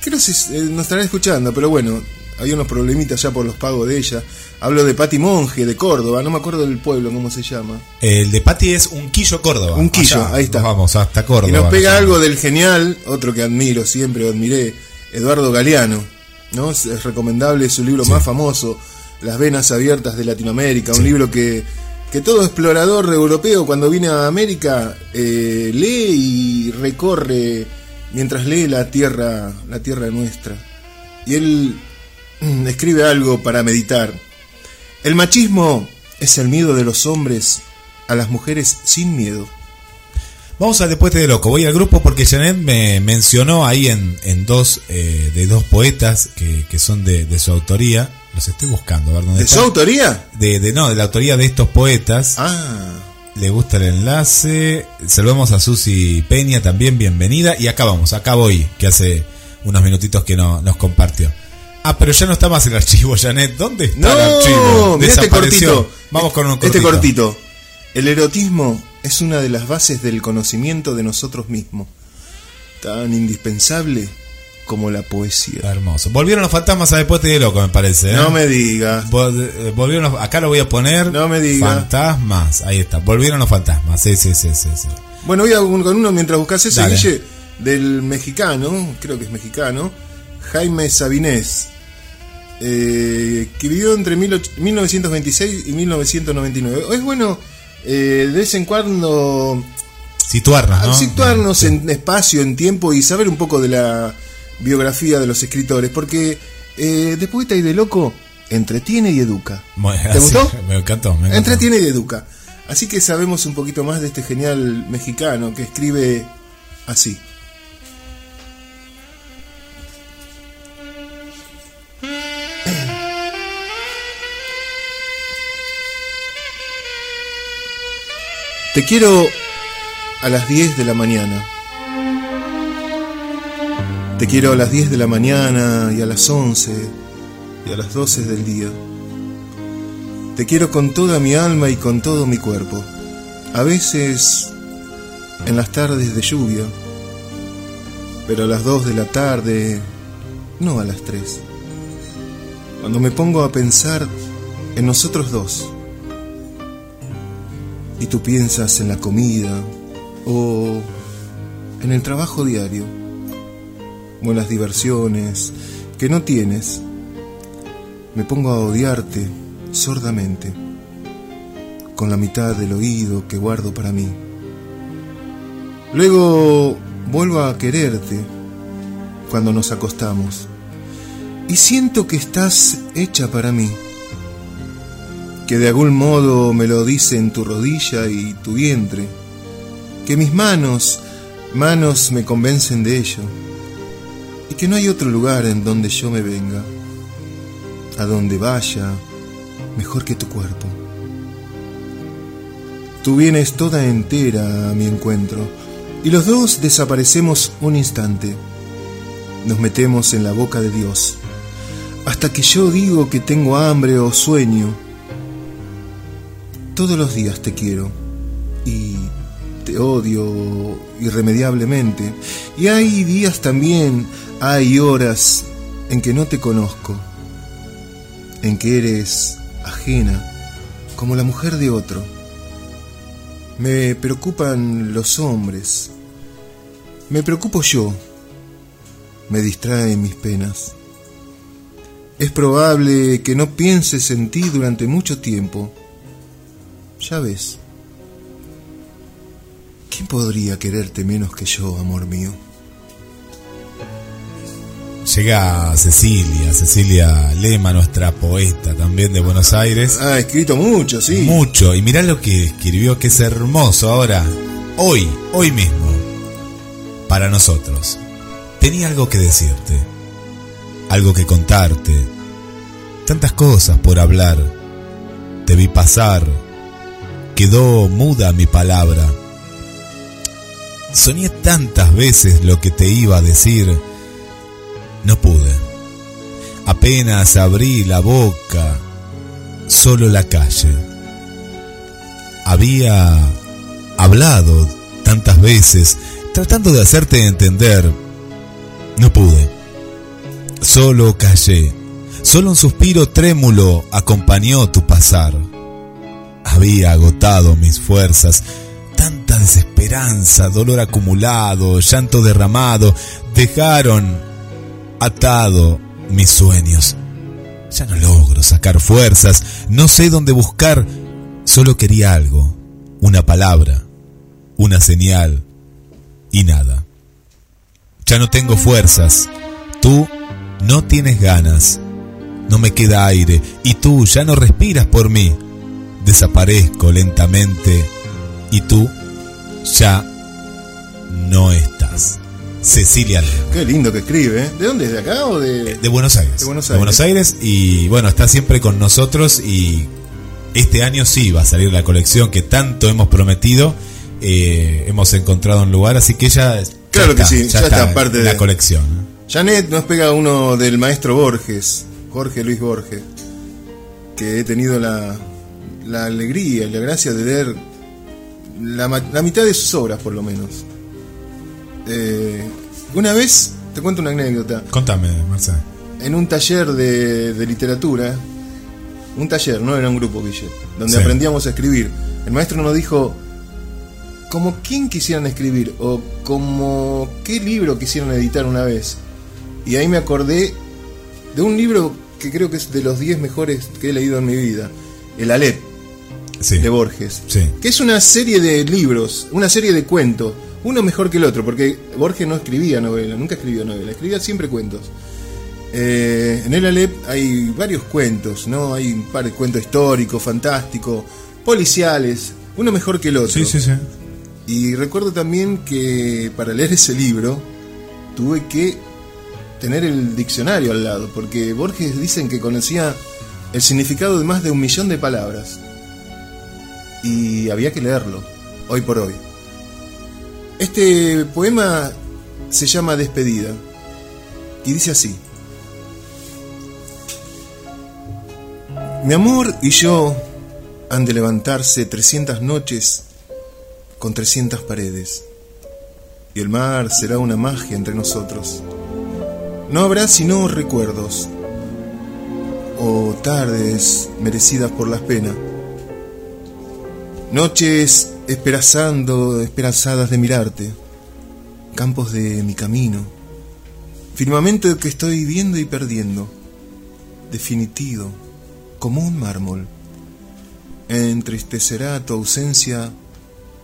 creo que eh, nos estará escuchando, pero bueno, había unos problemitas ya por los pagos de ella. Hablo de Pati Monge, de Córdoba, no me acuerdo del pueblo, ¿cómo se llama? El de Pati es un quillo Córdoba. Un quillo, Allá ahí está. vamos hasta Córdoba. y nos pega algo del genial, otro que admiro, siempre admiré, Eduardo Galeano. ¿No? Es, es recomendable su libro más famoso, Las venas abiertas de Latinoamérica, Sí. un libro que, que todo explorador europeo cuando viene a América eh, lee y recorre mientras lee la tierra, la tierra nuestra. Y él mm, escribe algo para meditar. El machismo es el miedo de los hombres a las mujeres sin miedo. Vamos al después de loco. Voy al grupo porque Janet me mencionó ahí en, en dos eh, de dos poetas que, que son de, de su autoría. Los estoy buscando, a ver dónde ¿De su autoría? De, de- no, de la autoría de estos poetas. Ah, Le gusta el enlace. Saludamos a Susi Peña también, bienvenida. Y acá vamos, acá voy, que hace unos minutitos que no, nos compartió. Ah, pero ya no está más el archivo, Janet. ¿Dónde está no, el archivo? mira este Desapareció. cortito. Vamos con un cortito. Este cortito. El erotismo es una de las bases del conocimiento de nosotros mismos. Tan indispensable como la poesía. Hermoso. Volvieron los fantasmas a después de loco, me parece. ¿eh? No me digas. Eh, Volvieron los- acá lo voy a poner. No me diga. Fantasmas. Ahí está. Volvieron los fantasmas. Sí, sí, sí, sí. sí. Bueno, voy a un- con uno mientras buscas Dale. Guille, del mexicano, creo que es mexicano, Jaime Sabinés, eh, que vivió entre mil och- 1926 y 1999. Es bueno eh, de vez en cuando Situarnos, ¿no? situarnos Sí. en espacio, en tiempo y saber un poco de la biografía de los escritores, porque eh, de poeta y de loco entretiene y educa. ¿Te gustó? Me encantó. Me encantó. Entretiene y educa. Así que sabemos un poquito más de este genial mexicano que escribe así. Te quiero a las 10 de la mañana. Te quiero a las 10 de la mañana y a las 11 y a las 12 del día. Te quiero con toda mi alma y con todo mi cuerpo. A veces en las tardes de lluvia, pero a las 2 de la tarde, no a las 3. Cuando me pongo a pensar en nosotros dos, y tú piensas en la comida o en el trabajo diario, o en las diversiones que no tienes, me pongo a odiarte sordamente, con la mitad del oído que guardo para mí. Luego vuelvo a quererte cuando nos acostamos y siento que estás hecha para mí, que de algún modo me lo dicen tu rodilla y tu vientre, que mis manos, manos me convencen de ello, y que no hay otro lugar en donde yo me venga, a donde vaya, mejor que tu cuerpo. Tú vienes toda entera a mi encuentro, y los dos desaparecemos un instante. Nos metemos en la boca de Dios, hasta que yo digo que tengo hambre o sueño. Todos los días te quiero y te odio irremediablemente. Y hay días también, hay horas en que no te conozco, en que eres ajena, como la mujer de otro. Me preocupan los hombres, me preocupo yo, me distraen mis penas. Es probable que no pienses en ti durante mucho tiempo. Ya ves. ¿Quién podría quererte menos que yo, amor mío? Llega Cecilia, Cecilia Lema, nuestra poeta también de Buenos Aires. Ha escrito mucho, sí. Mucho. Y mirá lo que escribió, que es hermoso ahora. Hoy, hoy mismo. Para nosotros. Tenía algo que decirte. Algo que contarte. Tantas cosas por hablar. Te vi pasar. Quedó muda mi palabra. Soñé tantas veces lo que te iba a decir. No pude. Apenas abrí la boca, solo la calle. Había hablado tantas veces, tratando de hacerte entender. No pude. Solo callé. Solo un suspiro trémulo acompañó tu pasar. Había agotado mis fuerzas. Tanta desesperanza, dolor acumulado, llanto derramado, dejaron atado mis sueños. Ya no logro sacar fuerzas, no sé dónde buscar, solo quería algo, una palabra, una señal y nada. Ya no tengo fuerzas, tú no tienes ganas, no me queda aire y tú ya no respiras por mí. Desaparezco lentamente y tú ya no estás. Cecilia Lema. Qué lindo que escribe, ¿eh? ¿De dónde? ¿De acá o de...? De Buenos Aires. De Buenos Aires. Y bueno, está siempre con nosotros y este año sí va a salir la colección que tanto hemos prometido. Eh, hemos encontrado un lugar, así que ya... ya Claro que está, sí, ya está, parte en la de- colección. Janet nos pega uno del maestro Borges, Jorge Luis Borges, que he tenido la, la alegría y la gracia de leer la, la mitad de sus obras, por lo menos. Eh, una vez, te cuento una anécdota, Contame, Marcelo. en un taller de, de literatura, un taller, no era un grupo, Guille, donde Sí. aprendíamos a escribir. El maestro nos dijo como quién quisieran escribir o como qué libro quisieran editar una vez. Y ahí me acordé de un libro que creo que es de los 10 mejores que he leído en mi vida, El Alep Sí. de Borges, Sí. que es una serie de libros, una serie de cuentos, uno mejor que el otro, porque Borges no escribía novela, nunca escribió novela, escribía siempre cuentos. Eh, en el Alep hay varios cuentos, ¿no? Hay un par de cuentos históricos, fantásticos, policiales, uno mejor que el otro. Sí, sí, sí. Y recuerdo también que para leer ese libro tuve que tener el diccionario al lado, porque Borges dicen que conocía el significado de más de un millón de palabras. Y había que leerlo, hoy por hoy. Este poema se llama Despedida y dice así. Mi amor y yo han de levantarse 300 noches con 300 paredes. Y el mar será una magia entre nosotros. No habrá sino recuerdos o tardes merecidas por las penas. Noches esperanzando, esperanzadas de mirarte. Campos de mi camino. Firmamento que estoy viendo y perdiendo. Definitivo, como un mármol. Entristecerá tu ausencia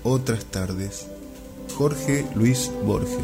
otras tardes. Jorge Luis Borges.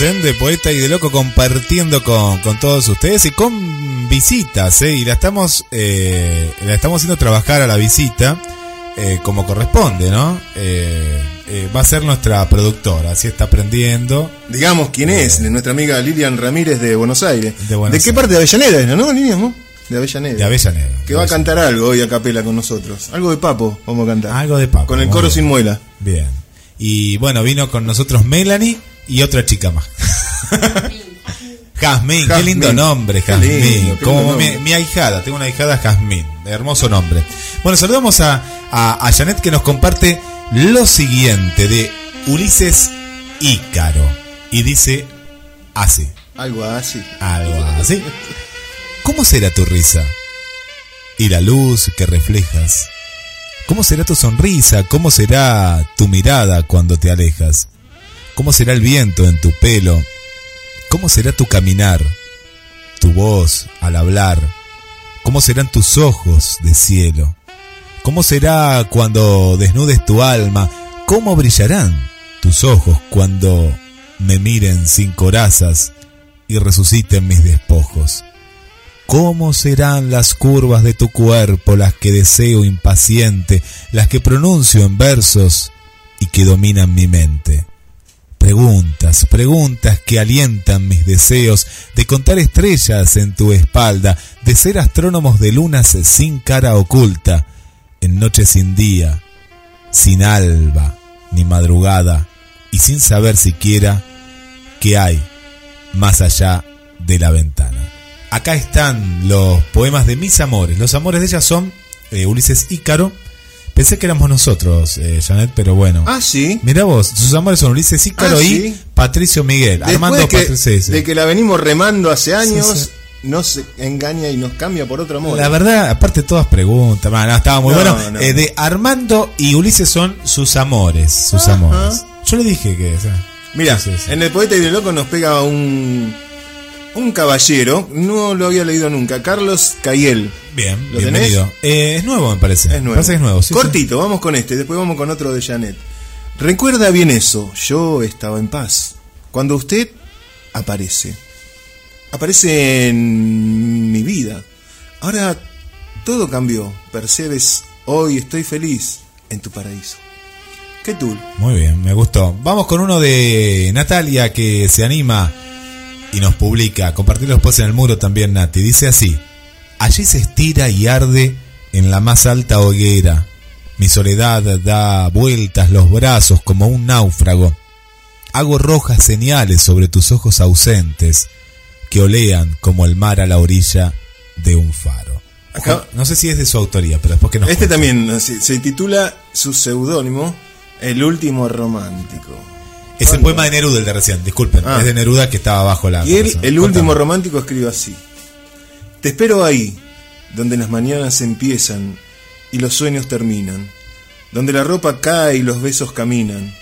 De Poeta y de Loco compartiendo con, con todos ustedes y con visitas, ¿eh? Y la estamos, eh, la estamos haciendo trabajar a la visita eh, como corresponde, ¿no? Va a ser nuestra productora, así está aprendiendo. Digamos quién es, de nuestra amiga Lilian Ramírez de Buenos Aires. De Buenos qué Aires. parte de Avellaneda es, no, Lilian? no? De Avellaneda. De Avellaneda. Que de va a cantar algo hoy a capela con nosotros. Algo de Papo vamos a cantar. Algo de Papo, Con el coro bien. sin muela. Bien. Y bueno, vino con nosotros Melanie y otra chica más. Jazmín, qué lindo nombre, Jazmín. Como mi, mi ahijada, tengo una ahijada Jazmín, hermoso nombre. Bueno, saludamos a, a, a Janet que nos comparte lo siguiente de Ulises Ícaro. Y dice así, Algo así. algo así. ¿Cómo será tu risa? Y la luz que reflejas. ¿Cómo será tu sonrisa? ¿Cómo será tu mirada cuando te alejas? ¿Cómo será el viento en tu pelo? ¿Cómo será tu caminar? Tu voz al hablar? ¿Cómo serán tus ojos de cielo? ¿Cómo será cuando desnudes tu alma? ¿Cómo brillarán tus ojos cuando me miren sin corazas y resuciten mis despojos? ¿Cómo serán las curvas de tu cuerpo las que deseo impaciente, las que pronuncio en versos y que dominan mi mente? Preguntas, preguntas que alientan mis deseos de contar estrellas en tu espalda, de ser astrónomos de lunas sin cara oculta, en noche sin día, sin alba ni madrugada y sin saber siquiera qué hay más allá de la ventana. Acá están los poemas de mis amores. Los amores de ella son eh, Ulises Ícaro. Pensé que éramos nosotros, eh, Janet, pero bueno. Ah, sí. Mirá vos, sus amores son Ulises Ícaro Ah, y sí. Patricio Miguel. Después Armando que, Patricio. de que la venimos remando hace años, Sí, sí. nos engaña y nos cambia por otro amor. La verdad, aparte todas preguntas, man, no, estaba muy No, bueno. no. Eh, de Armando y Ulises son sus amores, sus Ajá. amores. Yo le dije que... o sea, Mira, sí, sí, sí. en el poeta y loco nos pega un un caballero, no lo había leído nunca, Carlos Cayel. Bien, ¿Lo bienvenido. Eh, es nuevo, me parece. Es Me nuevo. parece que es nuevo. sí, sí. Cortito, vamos con este, después vamos con otro de Janet. Recuerda bien eso, yo estaba en paz. Cuando usted aparece, aparece en mi vida. Ahora todo cambió, percibes, hoy estoy feliz en tu paraíso. ¿Qué tú? Muy bien, me gustó. Vamos con uno de Natalia que se anima y nos publica. Compartir los posts en el muro también, Nati. Dice así: Allí se estira y arde en la más alta hoguera. Mi soledad da vueltas los brazos como un náufrago. Hago rojas señales sobre tus ojos ausentes que olean como el mar a la orilla de un faro. Acá- no sé si es de su autoría, pero después que nos Este también se, se titula su seudónimo El último romántico. Es el poema de Neruda el de recién, disculpen. Ah. Es de Neruda que estaba abajo la. Y él, el Contame. último romántico, escribe así. Te espero ahí, donde las mañanas empiezan y los sueños terminan, donde la ropa cae y los besos caminan,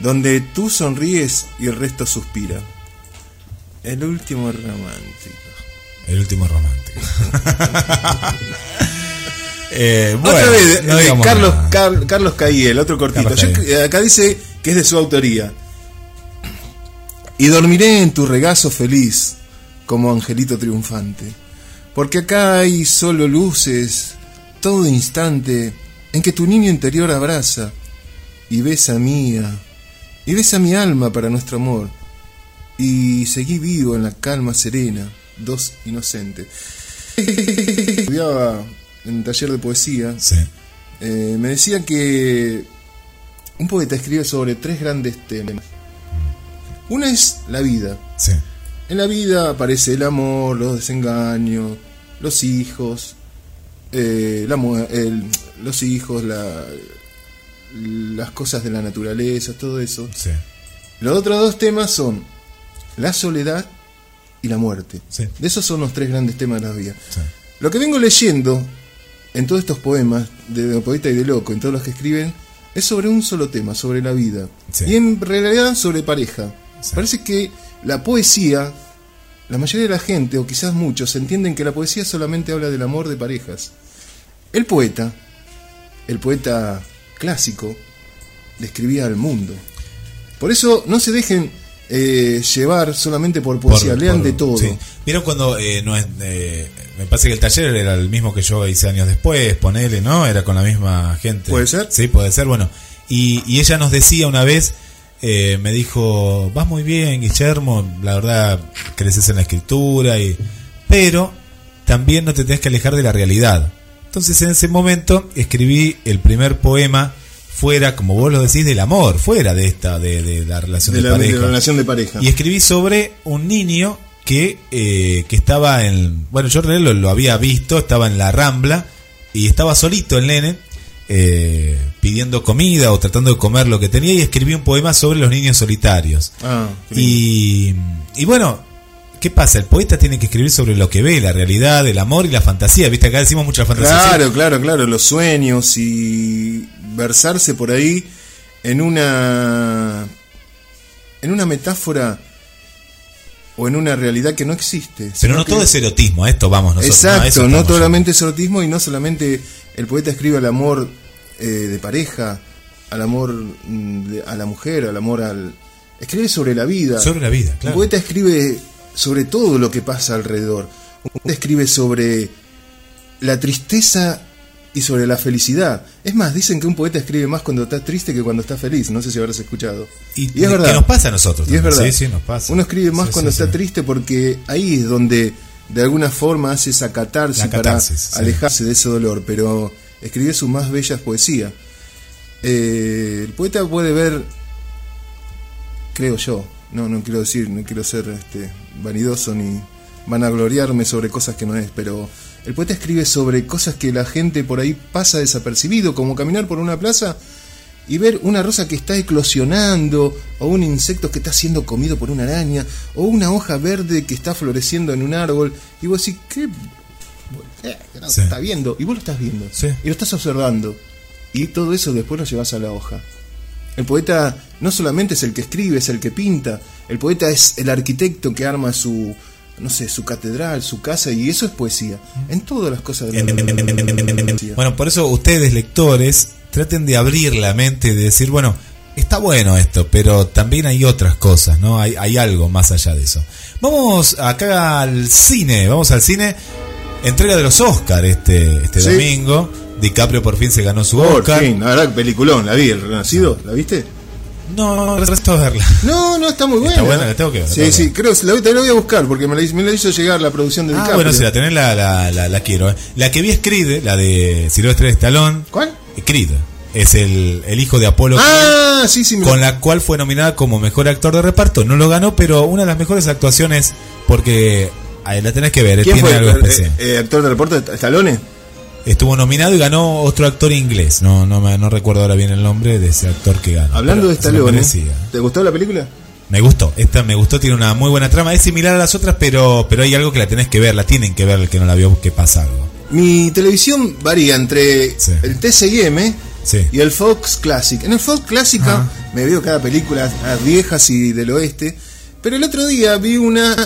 donde tú sonríes y el resto suspira. El último romántico. El último romántico. Eh, bueno, Otra vez, no digamos Carlos. Car- Carlos Cahiel, otro cortito. Carlos Yo- Cahiel. eh, acá dice que es de su autoría. Y dormiré en tu regazo feliz, como angelito triunfante. Porque acá hay solo luces, todo instante, en que tu niño interior abraza y besa mía, y besa mi alma para nuestro amor. Y seguí vivo en la calma serena, dos inocentes. Estudiaba en un taller de poesía Sí. eh, me decían que un poeta escribe sobre tres grandes temas. Una es la vida. Sí. En la vida aparece el amor, los desengaños, los hijos, eh, la el- los hijos, la- las cosas de la naturaleza, todo eso. Sí. Los otros dos temas son la soledad y la muerte. Sí. De esos son los tres grandes temas de la vida. Sí. Lo que vengo leyendo en todos estos poemas de, poeta y de loco, en todos los que escriben, es sobre un solo tema, sobre la vida. Y en realidad sobre pareja. Parece que la poesía, la mayoría de la gente, o quizás muchos, entienden que la poesía solamente habla del amor de parejas. El poeta, el poeta clásico, describía al mundo. Por eso no se dejen eh, llevar solamente por poesía, Por- lean por- de todo. sí. ¿Vieron cuando eh, no es, eh, me parece que el taller era el mismo que yo hice años después, ponele, ¿no? Era con la misma gente. ¿Puede ser? Sí, puede ser, bueno. Y, y ella nos decía una vez, eh, me dijo, vas muy bien, Guillermo, la verdad, creces en la escritura, y pero también no te tenés que alejar de la realidad. Entonces en ese momento escribí el primer poema fuera, como vos lo decís, del amor, fuera de esta, de, de la relación De de, la, de pareja. la relación de pareja. Y escribí sobre un niño que, eh, que estaba en. Bueno, yo lo, lo había visto, estaba en la rambla y estaba solito el nene, eh, pidiendo comida o tratando de comer lo que tenía y escribí un poema sobre los niños solitarios. Ah. Y, y bueno, ¿qué pasa? El poeta tiene que escribir sobre lo que ve, la realidad, el amor y la fantasía. Viste, acá decimos mucha fantasía. Claro, claro, claro, los sueños y versarse por ahí en una en una metáfora o en una realidad que no existe. Pero no que- todo es erotismo, a esto vamos nosotros. ¿no? Exacto, no, estamos solamente es erotismo y no solamente el poeta escribe al amor eh, de pareja, al amor mm, de- a la mujer, al amor al... Escribe sobre la vida. Sobre la vida, claro. Un poeta escribe sobre todo lo que pasa alrededor. Un poeta escribe sobre la tristeza y sobre la felicidad. Es más, dicen que un poeta escribe más cuando está triste que cuando está feliz. No sé si habrás escuchado. Y, es que verdad. nos pasa a nosotros. Y es verdad. Sí, sí, nos pasa. Uno escribe más Sí, cuando está triste porque ahí es donde de alguna forma hace esa catarsis, para sí. alejarse de ese dolor. Pero escribe sus más bellas poesías. Eh, el poeta puede ver, creo yo, no, no quiero decir, no quiero ser este, vanidoso ni vanagloriarme sobre cosas que no es, pero el poeta escribe sobre cosas que la gente por ahí pasa desapercibido, como caminar por una plaza y ver una rosa que está eclosionando, o un insecto que está siendo comido por una araña, o una hoja verde que está floreciendo en un árbol, y vos decís, ¿qué? Eh, no, Sí. está viendo, y vos lo estás viendo, Sí. y lo estás observando, y todo eso después lo llevas a la hoja. El poeta no solamente es el que escribe, es el que pinta, el poeta es el arquitecto que arma su, no sé, su catedral, su casa, y eso es poesía. En todas las cosas de la. Bueno, por eso ustedes, lectores, traten de abrir la mente y de decir, bueno, está bueno esto, pero también hay otras cosas, ¿no? Hay, hay algo más allá de eso. Vamos acá al cine, vamos al cine. Entrega de los Oscar este, este Sí. domingo. DiCaprio por fin se ganó su Por Oscar. fin, la verdad, peliculón, la vi, el Renacido, ¿la viste? No, el resto verla. No, no, está muy buena. Está buena, la tengo que ver, Sí, sí, creo que la, la voy a buscar porque me la, hizo- me la hizo llegar la producción de Ah, DiCaprio. bueno, si la tenés la, la, la, la quiero. eh. La que vi es Creed, la de Silvestre Stallone. ¿Cuál? Creed. Es el, el hijo de Apolo Creed. Ah, sí, sí, me con la cual fue nominada como mejor actor de reparto. No lo ganó, pero una de las mejores actuaciones, porque ahí la tenés que ver, eh, ¿Quién tiene fue? algo Eh, especial. eh, ¿Actor de reporte? ¿Stallone? Estuvo nominado y ganó otro actor inglés. No, no, me- no recuerdo ahora bien el nombre de ese actor que ganó. Hablando de Stallone. ¿te gustó la película? Me gustó, esta me gustó, tiene una muy buena trama. Es similar a las otras, pero, pero hay algo que la tenés que ver, la tienen que ver el que no la vio, que pasa algo. Mi televisión varía entre Sí. el TCM Sí. y el Fox Classic. En el Fox Ajá. me veo cada película viejas y del oeste, pero el otro día vi una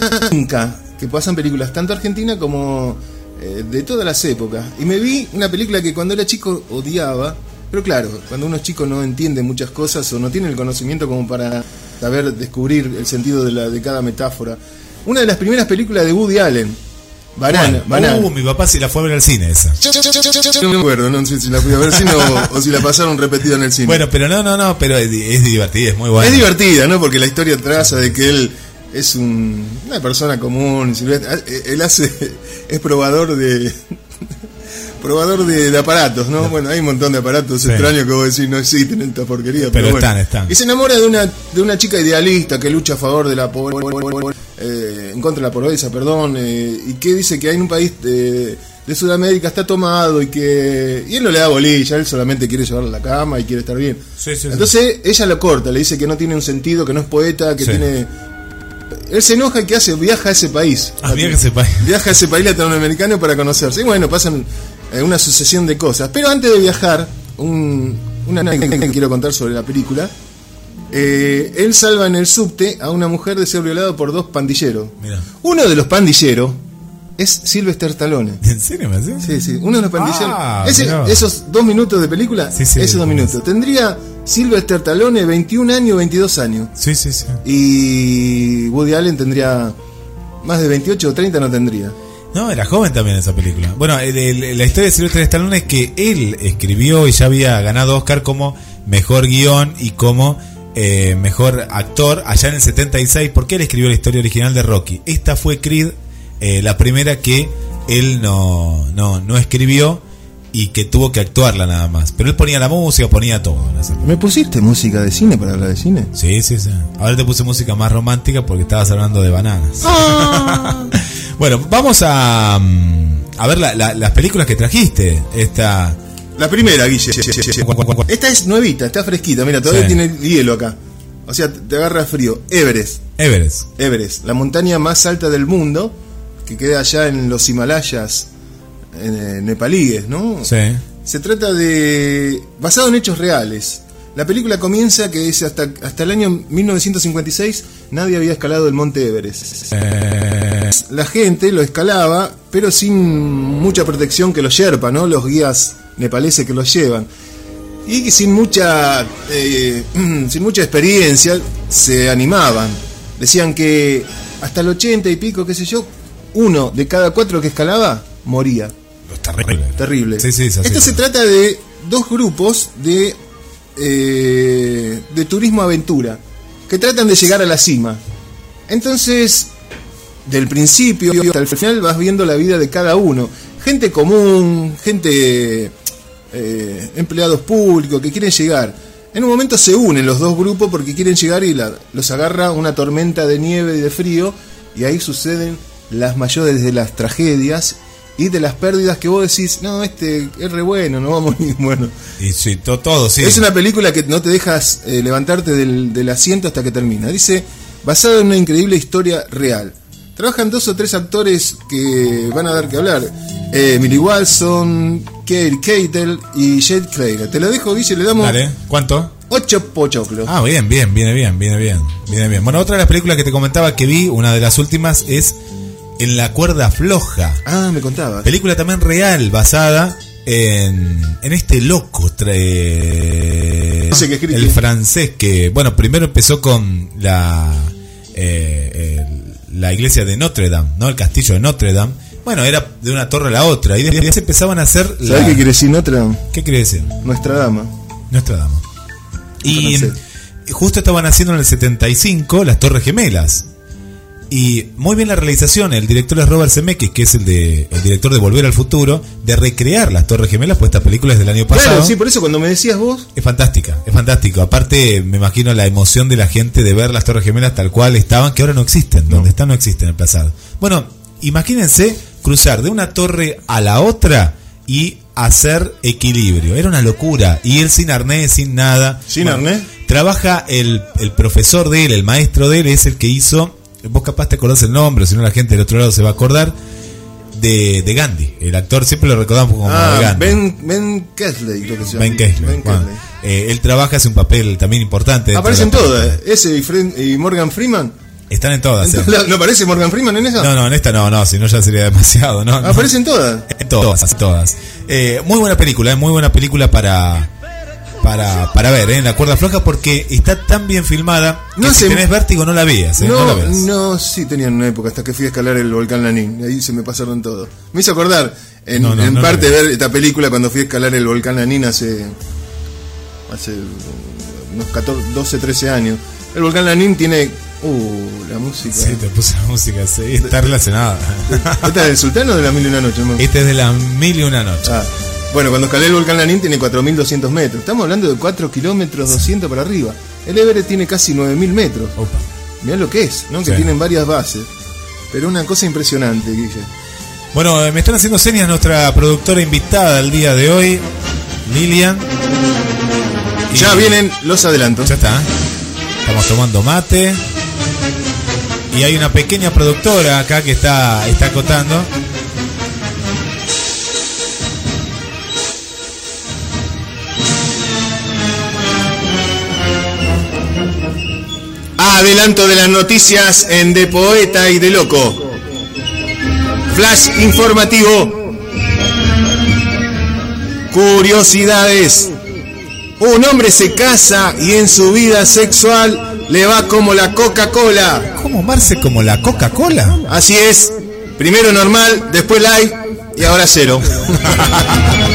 que pasan películas tanto argentina como eh, de todas las épocas. Y me vi una película que cuando era chico odiaba, pero claro, cuando uno es chico no entiende muchas cosas o no tiene el conocimiento como para saber descubrir el sentido de, la, de cada metáfora. Una de las primeras películas de Woody Allen, Banana, Banana. Uh, mi papá sí la fue a ver al cine esa. No me acuerdo, no sé si la fui a ver cine o, o si la pasaron repetida en el cine. Bueno, pero no, no, no, pero es, es divertida, es muy buena. es divertida, ¿no? Porque la historia traza de que él es un- una persona común. silvestre. Ah, eh, Él hace, es probador de. Probador de, de aparatos, ¿no? Bueno, hay un montón de aparatos Sí. extraños que vos decís no existen en esta porquería. Pero, Pero bueno. están, están. Y se enamora de una, de una chica idealista que lucha a favor de la pobreza, eh, en contra de la pobreza, perdón, eh, y que dice que hay en un país de, de Sudamérica está tomado y que. Y él no le da bolilla, él solamente quiere llevarla a la cama y quiere estar bien. Sí, sí, sí. Entonces ella lo corta, le dice que no tiene un sentido, que no es poeta, que tiene. Él se enoja y que hace, viaja a ese país. Ah, viaja a ese país. Viaja a ese país latinoamericano para conocerse. Y bueno, pasan eh, una sucesión de cosas. Pero antes de viajar, un, una anécdota que quiero contar sobre la película. Eh, él salva en el subte a una mujer de ser violada por dos pandilleros. Mira. Uno de los pandilleros es Sylvester Stallone. ¿En serio me? Sí, sí, uno de los pandilleros. Ah, Ese- mirá. esos dos minutos de película, Sí, sí, esos dos minutos. Tendría Sylvester Stallone 21 años, 22 años. Sí, sí, sí. Y Woody Allen tendría más de 28 o 30 no tendría. No, era joven también esa película. Bueno, el- la historia de Silvestre Stallone es que él escribió y ya había ganado Oscar como mejor guion y como eh, mejor actor allá en el 76, porque él escribió la historia original de Rocky. Esta fue Creed, eh, la primera que él no, no, no escribió y que tuvo que actuarla nada más. Pero él ponía la música, ponía todo. ¿Me pusiste música de cine para hablar de cine? Sí, sí, sí. Ahora te puse música más romántica porque estabas hablando de bananas. bueno, vamos a, mm, a ver la- la- las películas que trajiste. Esta. La primera, Guille. Esta es nuevita, está fresquita. Mira, todavía Sí. tiene hielo acá. O sea, te agarra frío. Everest. Everest. Everest, la montaña más alta del mundo, que queda allá en los Himalayas eh, nepalíes, ¿no? Sí. Se trata de. basado en hechos reales. La película comienza que es hasta, hasta el año 1956 nadie había escalado el monte Everest. La gente lo escalaba, pero sin mucha protección que los Sherpa, ¿no? Los guías nepaleses que los llevan. Y sin mucha, eh, sin mucha experiencia se animaban. Decían que hasta el 80 y pico, qué sé yo, uno de cada cuatro que escalaba moría. Terrible. Sí, sí, es así. Esto se trata de dos grupos de, eh, de turismo aventura que tratan de llegar a la cima. Entonces, del principio hasta el final vas viendo la vida de cada uno. Gente común, gente eh, empleados públicos que quieren llegar. En un momento se unen los dos grupos porque quieren llegar y la- los agarra una tormenta de nieve y de frío y ahí suceden las mayores de las tragedias y de las pérdidas que vos decís, no, este es re bueno, no vamos ni bueno. Y sí, to- todo, sí. Es una película que no te dejas eh, levantarte del, del asiento hasta que termina. Dice, basada en una increíble historia real. Trabajan dos o tres actores que van a dar que hablar. Eh, Emily Watson, Kate Keitel y Jade Craig. Te lo dejo, Guille, le damos Dale. ¿Cuánto? ocho pochoclos. Ah, bien, bien, viene bien, viene bien, viene bien. Bueno, otra de las películas que te comentaba que vi, una de las últimas, es En la cuerda floja. Ah, me contabas. Película también real, basada en, en este loco, escribe. el francés que, bueno, primero empezó con la, eh, el- la iglesia de Notre Dame, ¿no? El castillo de Notre Dame. Bueno, era de una torre a la otra y después empezaban a hacer... ¿Sabes la- qué quiere decir Notre Dame? ¿Qué quiere decir? Nuestra dama. Nuestra dama. Y francés. justo estaban haciendo en el 75 las Torres Gemelas. Y muy bien la realización, el director es Robert Zemeckis, que es el de el director de Volver al Futuro, de recrear las Torres Gemelas, pues esta película es del año pasado. Claro, sí, por eso cuando me decías vos, Es fantástica, es fantástico. Aparte, me imagino la emoción de la gente de ver las Torres Gemelas tal cual estaban, que ahora no existen. Donde están no existen en el pasado. Bueno, imagínense cruzar de una torre a la otra y hacer equilibrio. Era una locura. Y él sin arnés, sin nada. ¿Sin arnés? Trabaja el, el profesor de él, el maestro de él, es el que hizo. Vos capaz te acordás el nombre, si no la gente del otro lado se va a acordar. De, de Gandhi. El actor siempre lo recordamos como ah, Gandhi. Ben, ben Kesley, creo que se llama. Ben Kingsley. Ben Bueno, eh, él trabaja, hace un papel también importante. Aparecen todas, película. ese y, Morgan Freeman. Están en todas. sí. Entonces, ¿No aparece Morgan Freeman en esa? No, no, en esta no, no, si no ya sería demasiado. No, no. Aparecen todas. En todas, todas. Eh, muy buena película, eh, muy buena película para para, para ver, eh, en la cuerda floja porque está tan bien filmada que No si sé. tenés vértigo no la veas, eh, no, la No, veas. no, sí tenían una época hasta que fui a escalar el volcán Lanín. Ahí se me pasaron todo. Me hizo acordar, en, No, en parte, ver esta película cuando fui a escalar el volcán Lanín hace. hace unos 14, 12, 13 años. El volcán Lanín tiene. Uh, la música. Sí, te puse la música, sí, está relacionada. ¿Esta es del Sultán o de la Mil y una Noche? Este es de la mil y una noche. Ah, bueno, cuando escalé el volcán Lanín tiene 4.200 metros. Estamos hablando de 4 kilómetros 200 para arriba. El Everest tiene casi 9.000 metros. Opa. Mirá lo que es, ¿no? Que tienen varias bases. Pero una cosa impresionante, Guille. Bueno, eh, me están haciendo señas nuestra productora invitada el día de hoy, Lilian. Y- Ya vienen los adelantos. Ya está. Estamos tomando mate. Y hay una pequeña productora acá que está, está acotando. adelanto de las noticias en De Poeta y De Loco. Flash informativo. Curiosidades. Un hombre se casa y en su vida sexual le va como la Coca-Cola. ¿Cómo Marce como la Coca-Cola? Así es. Primero normal, después live y ahora cero.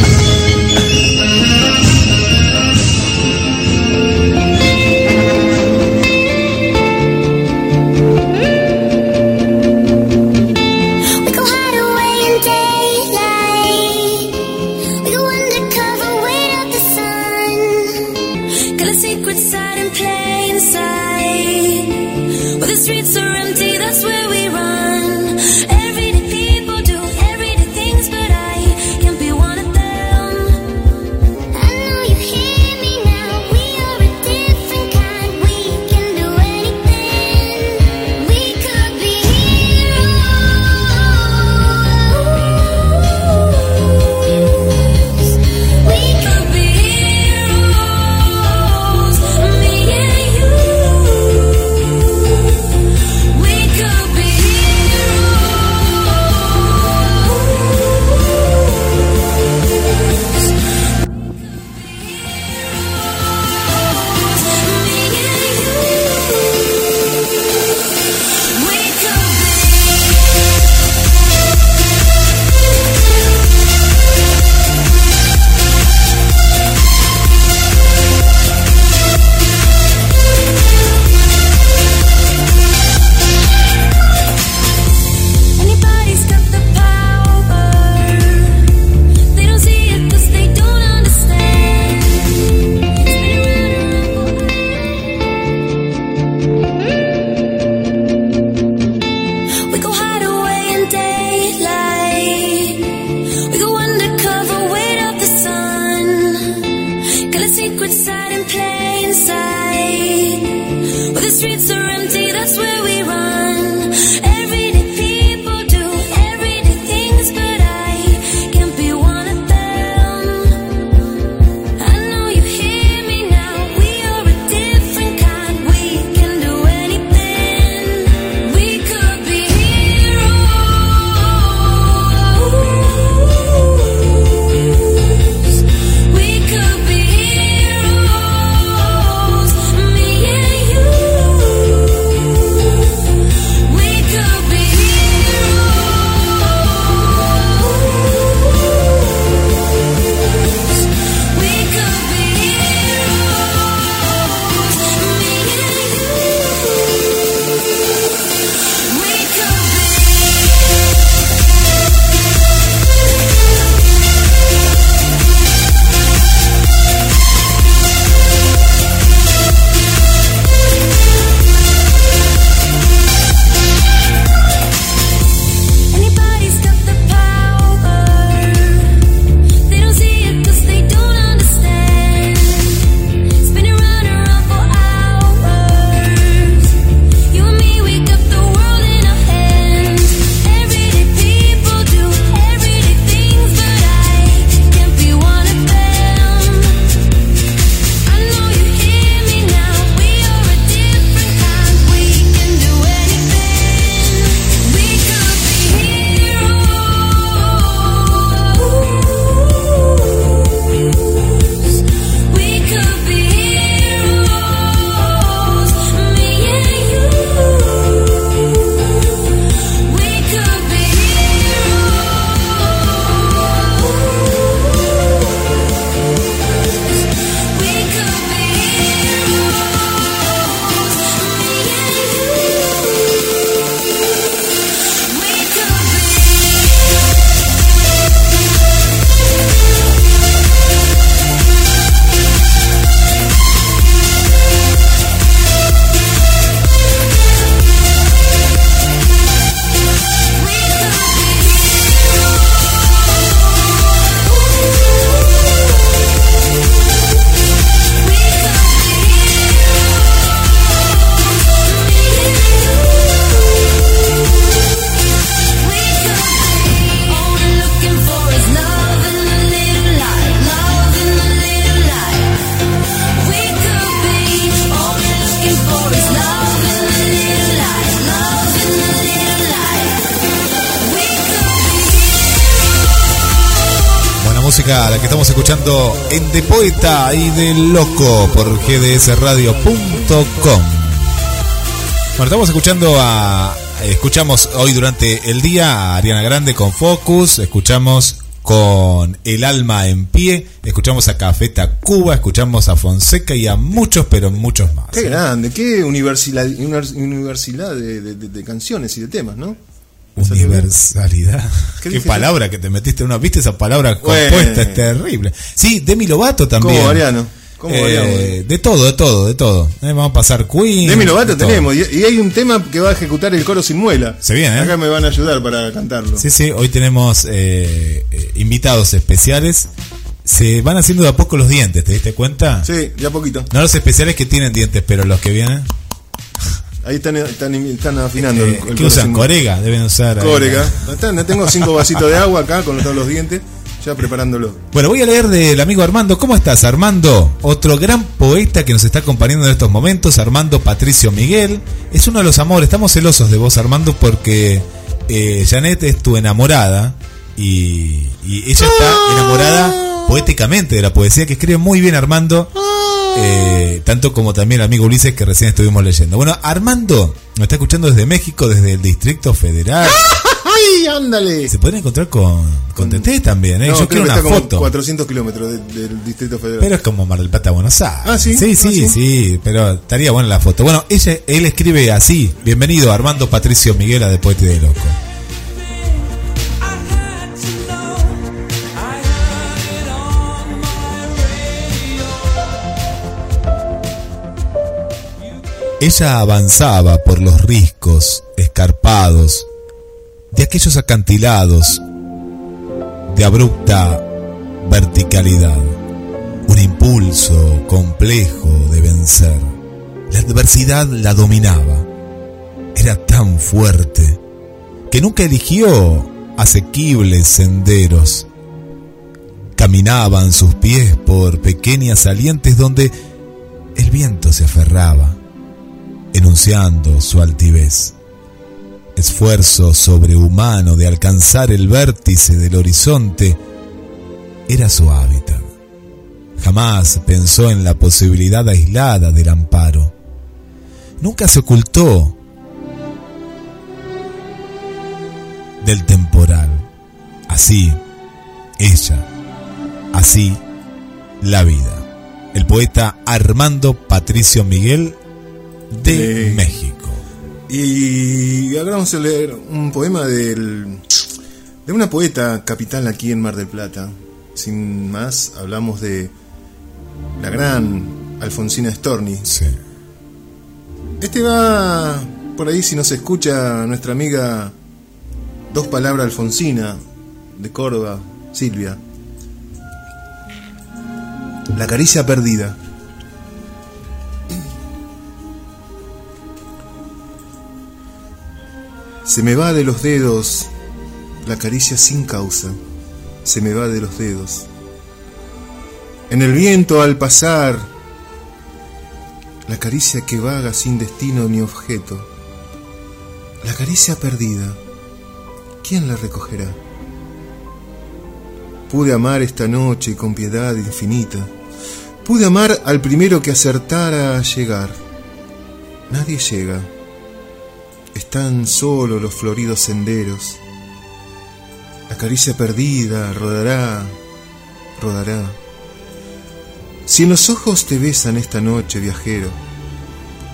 De Poeta y de Loco por gdsradio.com. Bueno, estamos escuchando a. Escuchamos hoy durante el día a Ariana Grande con Focus, escuchamos con El Alma en Pie, escuchamos a Cafeta Cuba, escuchamos a Fonseca y a muchos, pero muchos más. Qué grande, qué universidad, univers- universidad de, de- de- de canciones y de temas, ¿no? Universalidad. ¿Qué palabra que te metiste una, ¿viste esa palabra Bueno. compuesta? Es terrible. Sí, Demi Lovato también. ¿Cómo, Mariano? ¿Cómo Eh, variamos? de todo, de todo, de todo. Eh, vamos a pasar Queen. Demi Lovato de tenemos, y, y hay un tema que va a ejecutar el coro sin muela. Se viene, ¿eh? Acá me van a ayudar para cantarlo. Sí, sí, hoy tenemos eh, eh, invitados especiales. Se van haciendo de a poco los dientes, ¿te diste cuenta? Sí, ya poquito. No los especiales que tienen dientes, pero los que vienen. Ahí están, están, están afinando. eh, el- ¿Qué usan? Corega, deben usar. Corega. Están- tengo cinco vasitos de agua acá con todos los dientes, ya preparándolo. Bueno, voy a leer del amigo Armando. ¿Cómo estás, Armando? Otro gran poeta que nos está acompañando en estos momentos, Armando Patricio Miguel. Es uno de los amores. Estamos celosos de vos, Armando, porque eh, Janet es tu enamorada y, y ella está enamorada poéticamente de la poesía que escribe muy bien Armando. Eh, tanto como también el amigo Ulises que recién estuvimos leyendo. Bueno, Armando nos está escuchando desde México, desde el Distrito Federal. ¡Ay, ándale! Se pueden encontrar con, con Teté también, ¿eh? No, Yo quiero una está como foto. 400 kilómetros de- del Distrito Federal. Pero es como Mar del Plata, Buenos Aires. Ah, ¿sí? Sí, Ah, sí, ¿sí? sí, pero estaría buena la foto. Bueno, ella, él escribe así. Bienvenido, Armando Patricio Miguel, a de Poeta y de Loco. Ella avanzaba por los riscos escarpados de aquellos acantilados de abrupta verticalidad, un impulso complejo de vencer. La adversidad la dominaba. Era tan fuerte que nunca eligió asequibles senderos. Caminaban sus pies por pequeñas salientes donde el viento se aferraba, enunciando su altivez esfuerzo sobrehumano de alcanzar el vértice del horizonte era su hábitat. Jamás pensó en la posibilidad aislada del amparo. Nunca se ocultó del temporal. Así, ella, así, la vida. El poeta Armando Patricio Miguel de. México. Y ahora vamos a leer un poema del, de una poeta capital aquí en Mar del Plata. Sin más, hablamos de la gran Alfonsina Storni. Sí. Este va por ahí, si nos escucha nuestra amiga Dos Palabras Alfonsina de Córdoba, Silvia. La caricia perdida. Se me va de los dedos la caricia sin causa. Se me va de los dedos. En el viento al pasar, la caricia que vaga sin destino ni objeto. La caricia perdida. ¿Quién la recogerá? Pude amar esta noche con piedad infinita. Pude amar al primero que acertara a llegar. Nadie llega. Están solo los floridos senderos. La caricia perdida rodará, rodará. Si en los ojos te besan esta noche, viajero,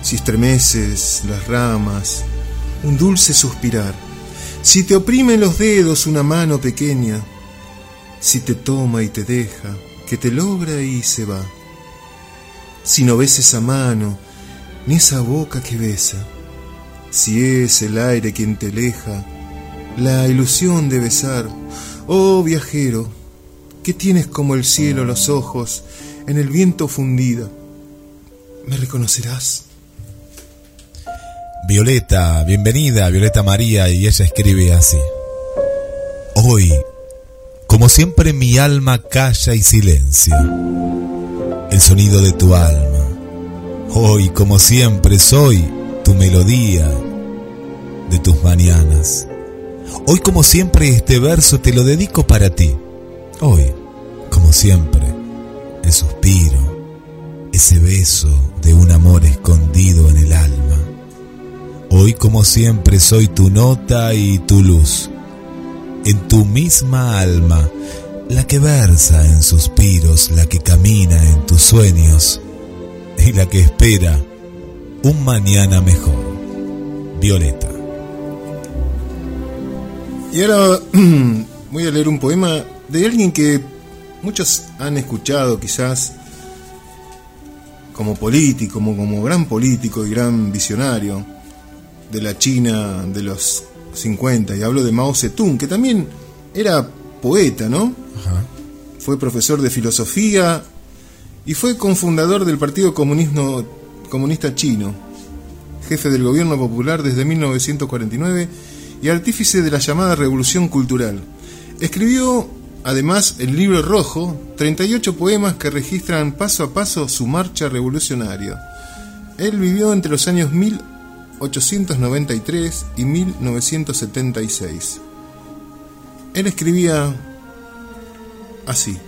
si estremeces las ramas, un dulce suspirar, si te oprime los dedos una mano pequeña, si te toma y te deja, que te logra y se va, si no ves esa mano, ni esa boca que besa, si es el aire quien te aleja, la ilusión de besar, oh viajero, que tienes como el cielo los ojos en el viento fundida, ¿me reconocerás? Violeta, bienvenida, Violeta María, y ella escribe así. Hoy, como siempre mi alma calla y silencia el sonido de tu alma. Hoy, como siempre, soy tu melodía de tus mañanas. Hoy, como siempre, este verso te lo dedico para ti. Hoy, como siempre, el suspiro, ese beso de un amor escondido en el alma. Hoy como siempre soy tu nota y tu luz, en tu misma alma, la que versa en suspiros, la que camina en tus sueños y la que espera un mañana mejor. Violeta. Y ahora voy a leer un poema de alguien que muchos han escuchado quizás como político, como, como gran político y gran visionario de la China de los 50, y hablo de Mao Zedong, que también era poeta, ¿no? Ajá. Fue profesor de filosofía y fue cofundador del Partido Comunismo, Comunista Chino, jefe del gobierno popular desde 1949 y artífice de la llamada Revolución Cultural. Escribió además el libro rojo, 38 poemas que registran paso a paso su marcha revolucionaria. Él vivió entre los años 1893 y 1976. Él escribía así.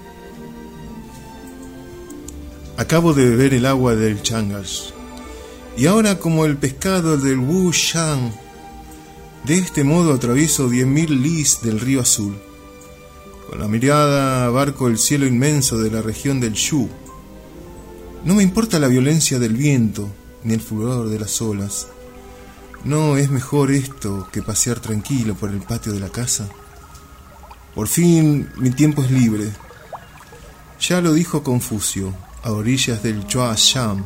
Acabo de beber el agua del Changas. Y ahora como el pescado del Wu Shang, de este modo atravieso 10.000 lis del río azul. Con la mirada abarco el cielo inmenso de la región del Shu. No me importa la violencia del viento, ni el furor de las olas. No es mejor esto que pasear tranquilo por el patio de la casa. Por fin mi tiempo es libre. Ya lo dijo Confucio, a orillas del Chua Sham.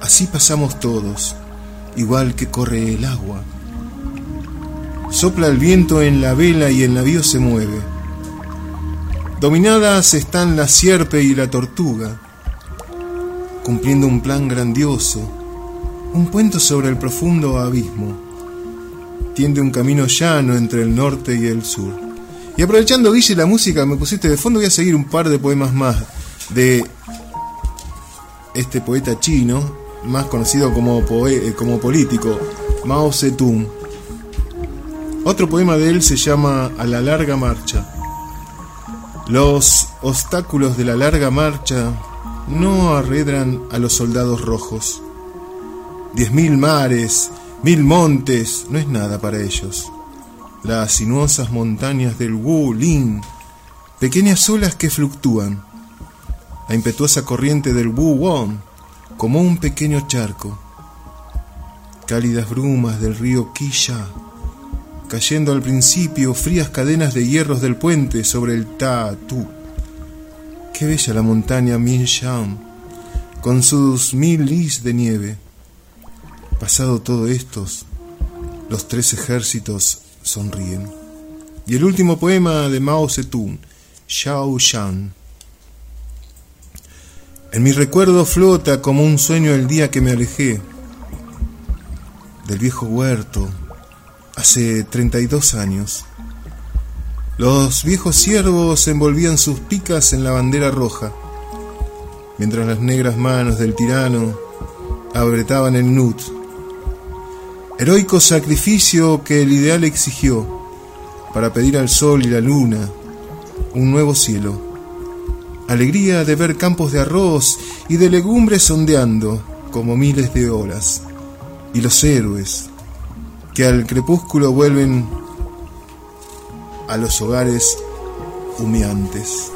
Así pasamos todos, igual que corre el agua. Sopla el viento en la vela y el navío se mueve. Dominadas están la sierpe y la tortuga, cumpliendo un plan grandioso, un puente sobre el profundo abismo. Tiende un camino llano entre el norte y el sur. Y aprovechando, Guille, la música me pusiste de fondo, voy a seguir un par de poemas más de este poeta chino, más conocido como, poe- eh, como político, Mao Zedong. Otro poema de él se llama A la larga marcha. Los obstáculos de la larga marcha no arredran a los soldados rojos. Diez mil mares, mil montes, no es nada para ellos. Las sinuosas montañas del Wu Lin, pequeñas olas que fluctúan. La impetuosa corriente del Wu Won, como un pequeño charco. Cálidas brumas del río Qisha, cayendo al principio frías cadenas de hierros del puente sobre el Ta Tu. Qué bella la montaña Min Shan, con sus mil lis de nieve. Pasado todo esto, los tres ejércitos sonríen. Y el último poema de Mao Zedong, Xiao Shan. En mi recuerdo flota como un sueño el día que me alejé del viejo huerto hace 32 años. Los viejos ciervos envolvían sus picas en la bandera roja, mientras las negras manos del tirano abretaban el nut. Heroico sacrificio que el ideal exigió para pedir al sol y la luna un nuevo cielo. Alegría de ver campos de arroz y de legumbres ondeando como miles de olas. Y los héroes que al crepúsculo vuelven a los hogares humeantes.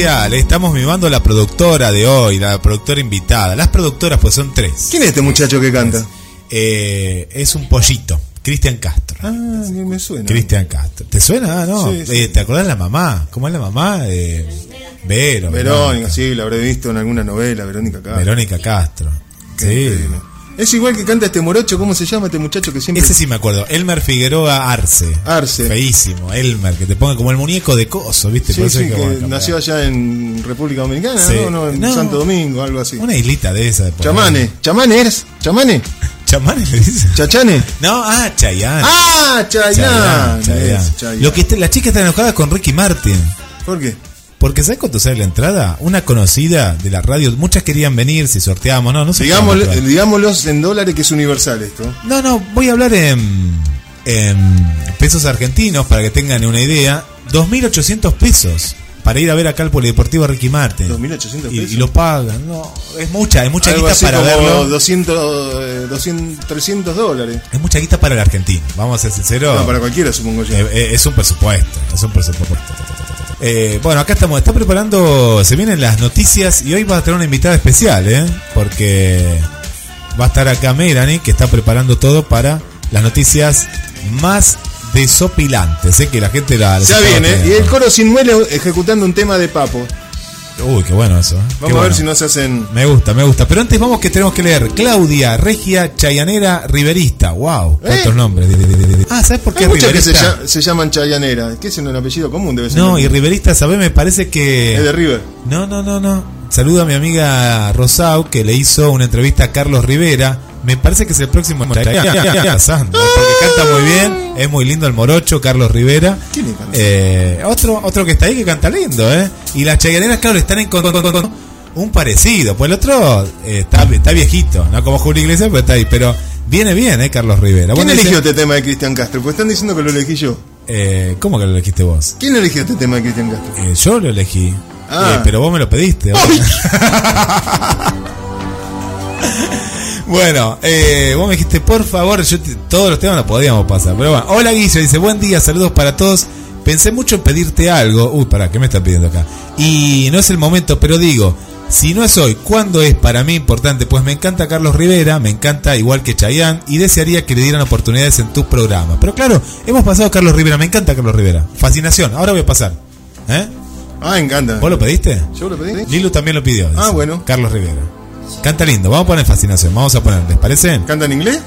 Especial, eh, estamos mimando a la productora de hoy, la productora invitada. Las productoras pues son tres. ¿Quién es este muchacho que canta? Eh, es un pollito, Cristian Castro. Ah, me me suena. Cristian Castro. ¿Te suena? Ah, no. Sí, sí. Eh, ¿Te acordás la mamá? ¿Cómo es la mamá? Eh, Vero. Verónica, sí, la habré visto en alguna novela, Verónica acá. Verónica Castro. Sí. Es igual que canta este morocho, ¿cómo se llama este muchacho que siempre... Ese sí me acuerdo. Elmer Figueroa Arce. Arce. Feísimo. Elmer, que te ponga como el muñeco de coso, ¿viste? Sí, Por eso sí, es que cambiar. nació allá en República Dominicana, Sí. ¿no? no, en No. Santo Domingo, algo así. Una islita de esa. Chamane, ahí. chamane eres, chamane, ¿Chamane le dice? chachane. No, ah, Chayanne. Ah, Chayanne. Chayanne, Chayanne. Lo que está- la chica está enojada con Ricky Martin. ¿Por qué? Porque ¿sabes cuánto sale la entrada? Una conocida de la radio, muchas querían venir si sorteamos, no, no sé. Digámoslo, digámoslos en dólares que es universal esto. No, no, voy a hablar en, en pesos argentinos para que tengan una idea. 2.800 pesos para ir a ver acá al Polideportivo Ricky Martin. 2.800 Y, pesos. y lo pagan, no, es mucha, es mucha Algo guita así para como verlo. 200, eh, 200, 300 dólares. Es mucha guita para el argentino, vamos a ser sinceros. No, para cualquiera, supongo yo. Eh, eh, es un presupuesto, es un presupuesto. Eh, bueno, acá estamos, está preparando, se vienen las noticias y hoy va a tener una invitada especial, ¿eh? Porque va a estar acá Melanie, que está preparando todo para las noticias más desopilantes. Sé que la gente la. Ya viene. Y teniendo. el coro sin muelo ejecutando un tema de papo. Uy, qué bueno eso. ¿eh? Qué Vamos a bueno. ver si no se hacen. Me gusta, me gusta. Pero antes vamos que tenemos que leer. Claudia, Regia, Chayanera, Riverista. Wow, cuántos ¿Eh? nombres. Di, di, di, di, di. Ah, ¿sabes por qué Hay muchas que se, Riverista? lla- se llaman Chayanera. ¿Qué es un apellido común? Debe ser. No, y Riverista, ¿sabes? Me parece que... Es de River. No, no, no, no. Saludo a mi amiga Rosau que le hizo una entrevista a Carlos Rivera. Me parece que es el próximo pasando, porque canta muy bien, es muy lindo el morocho, Carlos Rivera. Eh, otro, otro que está ahí que canta lindo, ¿eh? Y las chayaneras, claro, están en con, con- con- un parecido. Pues el otro eh, está, está viejito, no como Julio Iglesias, pero está ahí. Pero viene bien, ¿eh? Carlos Rivera. ¿Quién eligió este tema de Cristian Castro? Pues están diciendo que lo elegí yo. eh, ¿Cómo que lo elegiste vos? ¿Quién eligió este tema de Cristian Castro? Eh, yo lo elegí. Ah. Eh, pero vos me lo pediste. bueno, eh, vos me dijiste, por favor, yo te- todos los temas los podíamos pasar. Pero bueno, hola Guillo, dice, buen día, saludos para todos. Pensé mucho en pedirte algo. Uy, pará, ¿qué me están pidiendo acá? Y no es el momento, pero digo, si no es hoy, ¿cuándo es para mí importante? Pues me encanta Carlos Rivera, me encanta igual que Chayanne y desearía que le dieran oportunidades en tu programa. Pero claro, hemos pasado a Carlos Rivera, me encanta Carlos Rivera. Fascinación, ahora voy a pasar. ¿Eh? Ah, encanta. ¿Vos lo pediste? ¿Yo lo pedí? Lilu también lo pidió. dice. Ah, bueno. Carlos Rivera. Canta lindo. Vamos a poner fascinación. Vamos a poner. ¿Les parece? ¿Canta en inglés?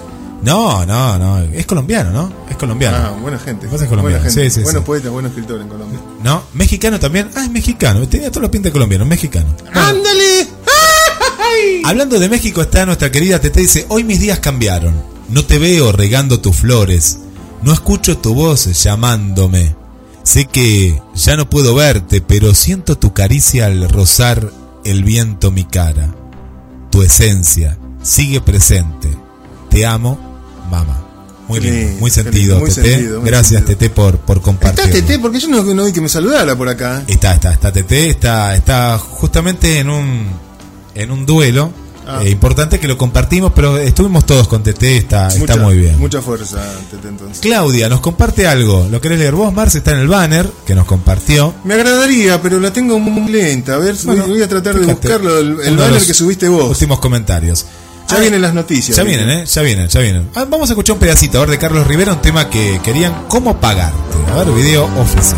No, no, no. Es colombiano, ¿no? Es colombiano. Ah, buena gente. Vos sos colombiano, Buena gente. sí, sí, Buenos sí. poetas, buenos escritores en Colombia. ¿No? Mexicano también. Ah, es mexicano. Tenía todos los pintas de colombiano. Mexicano. ¡Ándale! Hablando de México está nuestra querida Tete dice, hoy mis días cambiaron. No te veo regando tus flores. No escucho tu voz llamándome. Sé que ya no puedo verte, pero siento tu caricia al rozar el viento mi cara. Tu esencia sigue presente. Te amo, mamá. Muy lindo, muy sentido, muy Tete. sentido, muy Gracias, sentido. Tete, por, por compartir. Está Tete, porque yo no, no vi que me saludara por acá. Está, está, está Tete, está, está justamente en un en un duelo Ah. eh, importante que lo compartimos, pero estuvimos todos con Tete, está, está muy bien. Mucha fuerza, Tete, entonces. Claudia nos comparte algo, ¿lo querés leer vos, Marce? Está en el banner que nos compartió. Me agradaría, pero la tengo muy lenta. A ver, voy- Bueno, voy a tratar de buscarlo, el, banner que subiste vos. Últimos comentarios. Ya Ah, vienen las noticias. Ya vienen, ¿eh? Ya vienen, ya vienen. Ah, vamos a escuchar un pedacito, a ver, de Carlos Rivera, un tema que querían, ¿cómo pagarte? A ver, video oficial.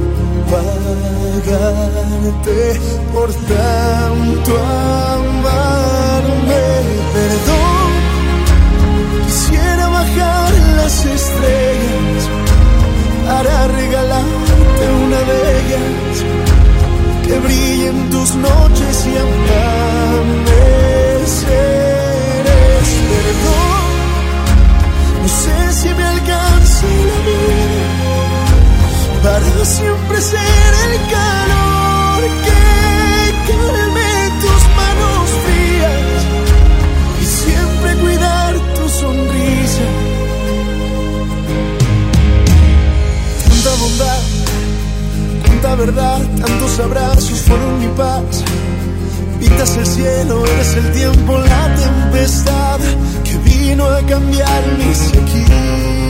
pagarte por tanto amarme? Perdón, quisiera bajar las estrellas para regalarte una de ellas que brillen tus noches y amaneceres. Perdón, no sé si me alcanza la vida para siempre ser el calor que calme tus manos frías y siempre cuidar tu sonrisa. Tanta bondad, tanta verdad, tantos abrazos fueron mi paz. Pintas el cielo, eres el tiempo, la tempestad que vino a cambiar mi sequía.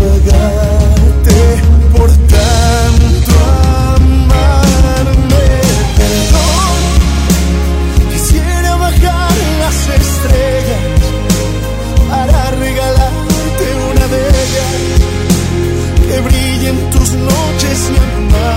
Pagarte por tanto amarme. Perdón, quisiera bajar las estrellas para regalarte una ellas que brillen tus noches y amaneceres.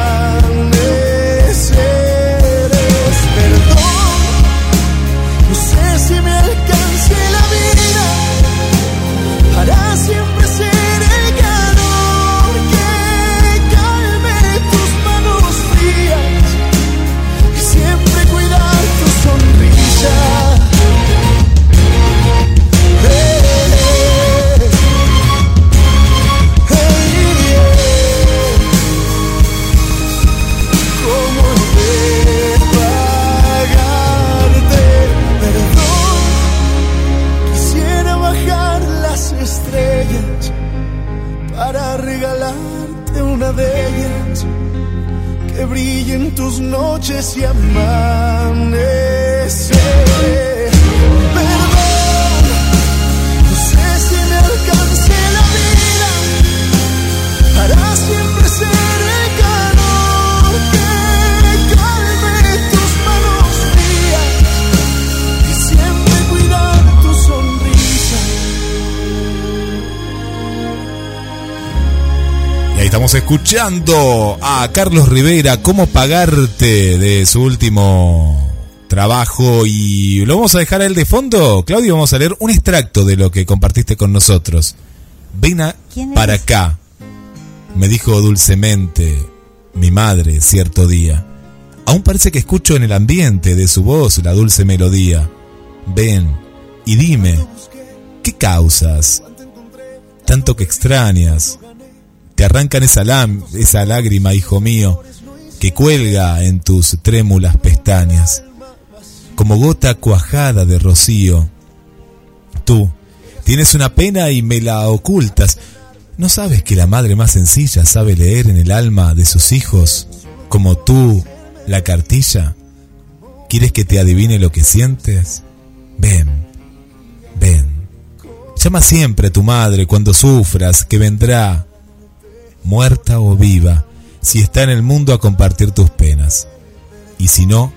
Estamos escuchando a Carlos Rivera, cómo pagarte de su último trabajo y lo vamos a dejar a él de fondo. Claudio, vamos a leer un extracto de lo que compartiste con nosotros. Ven a- ¿Quién para acá, me dijo dulcemente mi madre cierto día. Aún parece que escucho en el ambiente de su voz la dulce melodía. Ven y dime, ¿qué causas? Tanto que extrañas, te arrancan esa, lágrima, hijo mío, que cuelga en tus trémulas pestañas, como gota cuajada de rocío. Tú tienes una pena y me la ocultas. ¿No sabes que la madre más sencilla sabe leer en el alma de sus hijos, como tú, la cartilla? ¿Quieres que te adivine lo que sientes? Ven, ven. Llama siempre a tu madre cuando sufras, que vendrá muerta o viva, si está en el mundo a compartir tus penas, y si no,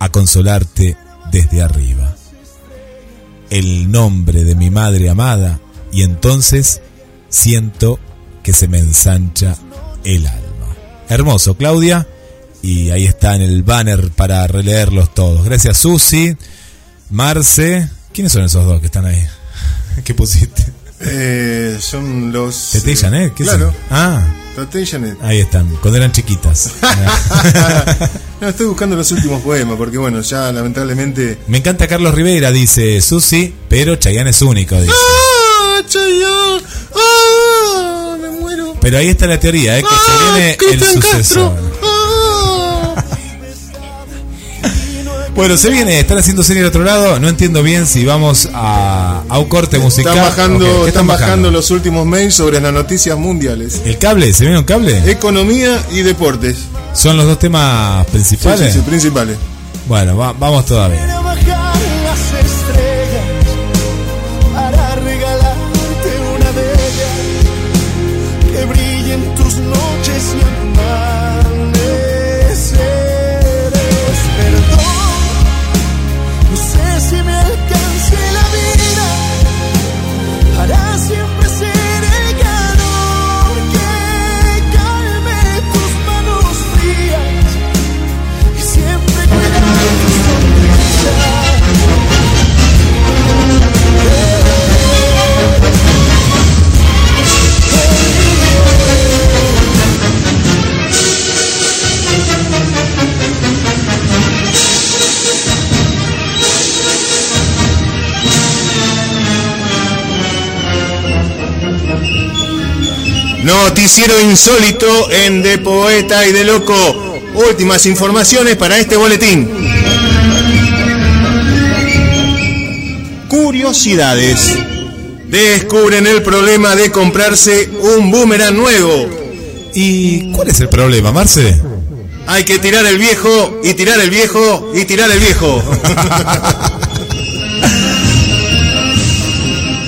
a consolarte desde arriba. El nombre de mi madre amada, y entonces siento que se me ensancha el alma. Hermoso, Claudia, y ahí está en el banner para releerlos todos. Gracias, Susi, Marce. ¿Quiénes son esos dos que están ahí? ¿Qué pusiste? Eh, son los. Tete y eh, Janet, ¿qué Claro, son? Ah, Tete y Janet. ahí están, cuando eran chiquitas. No, estoy buscando los últimos poemas porque, bueno, ya lamentablemente. Me encanta Carlos Rivera, dice Susi, pero Chayanne es único, dice. ¡Ah, Chayanne! ¡Ah! Me muero. Pero ahí está la teoría, ¿eh? que se viene el sucesor. Castro. ¡Ah! Bueno, se viene, están haciendo serie al otro lado. No entiendo bien si vamos a, a un corte musical. Están bajando, Ok, ¿qué están bajando los últimos mails sobre las noticias mundiales. ¿El cable? ¿Se viene un cable? Economía y deportes. ¿Son los dos temas Sí, principales? sí, sí, principales. Bueno, va- vamos todavía. Noticiero insólito en De Poeta y de Loco. Últimas informaciones para este boletín. Curiosidades. Descubren el problema de comprarse un boomerang nuevo. ¿Y cuál es el problema, Marce? Hay que tirar el viejo y tirar el viejo y tirar el viejo.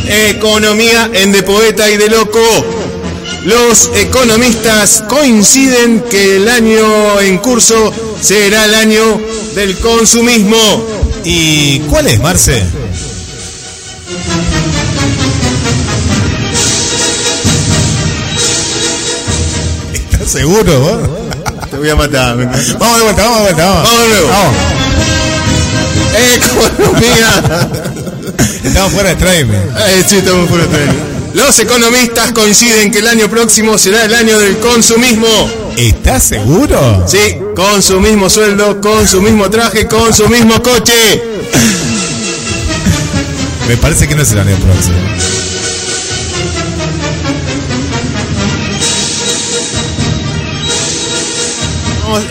Economía en De Poeta y de Loco. Los economistas coinciden que el año en curso será el año del consumismo. ¿Y cuál es, Marce? ¿Estás seguro, vos? Te voy a matar. Vamos de vuelta, vamos de vuelta, vamos. Vamos de nuevo. Vamos. Economía. Estamos fuera de Traime. Eh, sí, estamos fuera de tren. Los economistas coinciden que el año próximo será el año del consumismo. ¿Estás seguro? Sí, con su mismo sueldo, con su mismo traje, con su mismo coche. Me parece que no es el año próximo.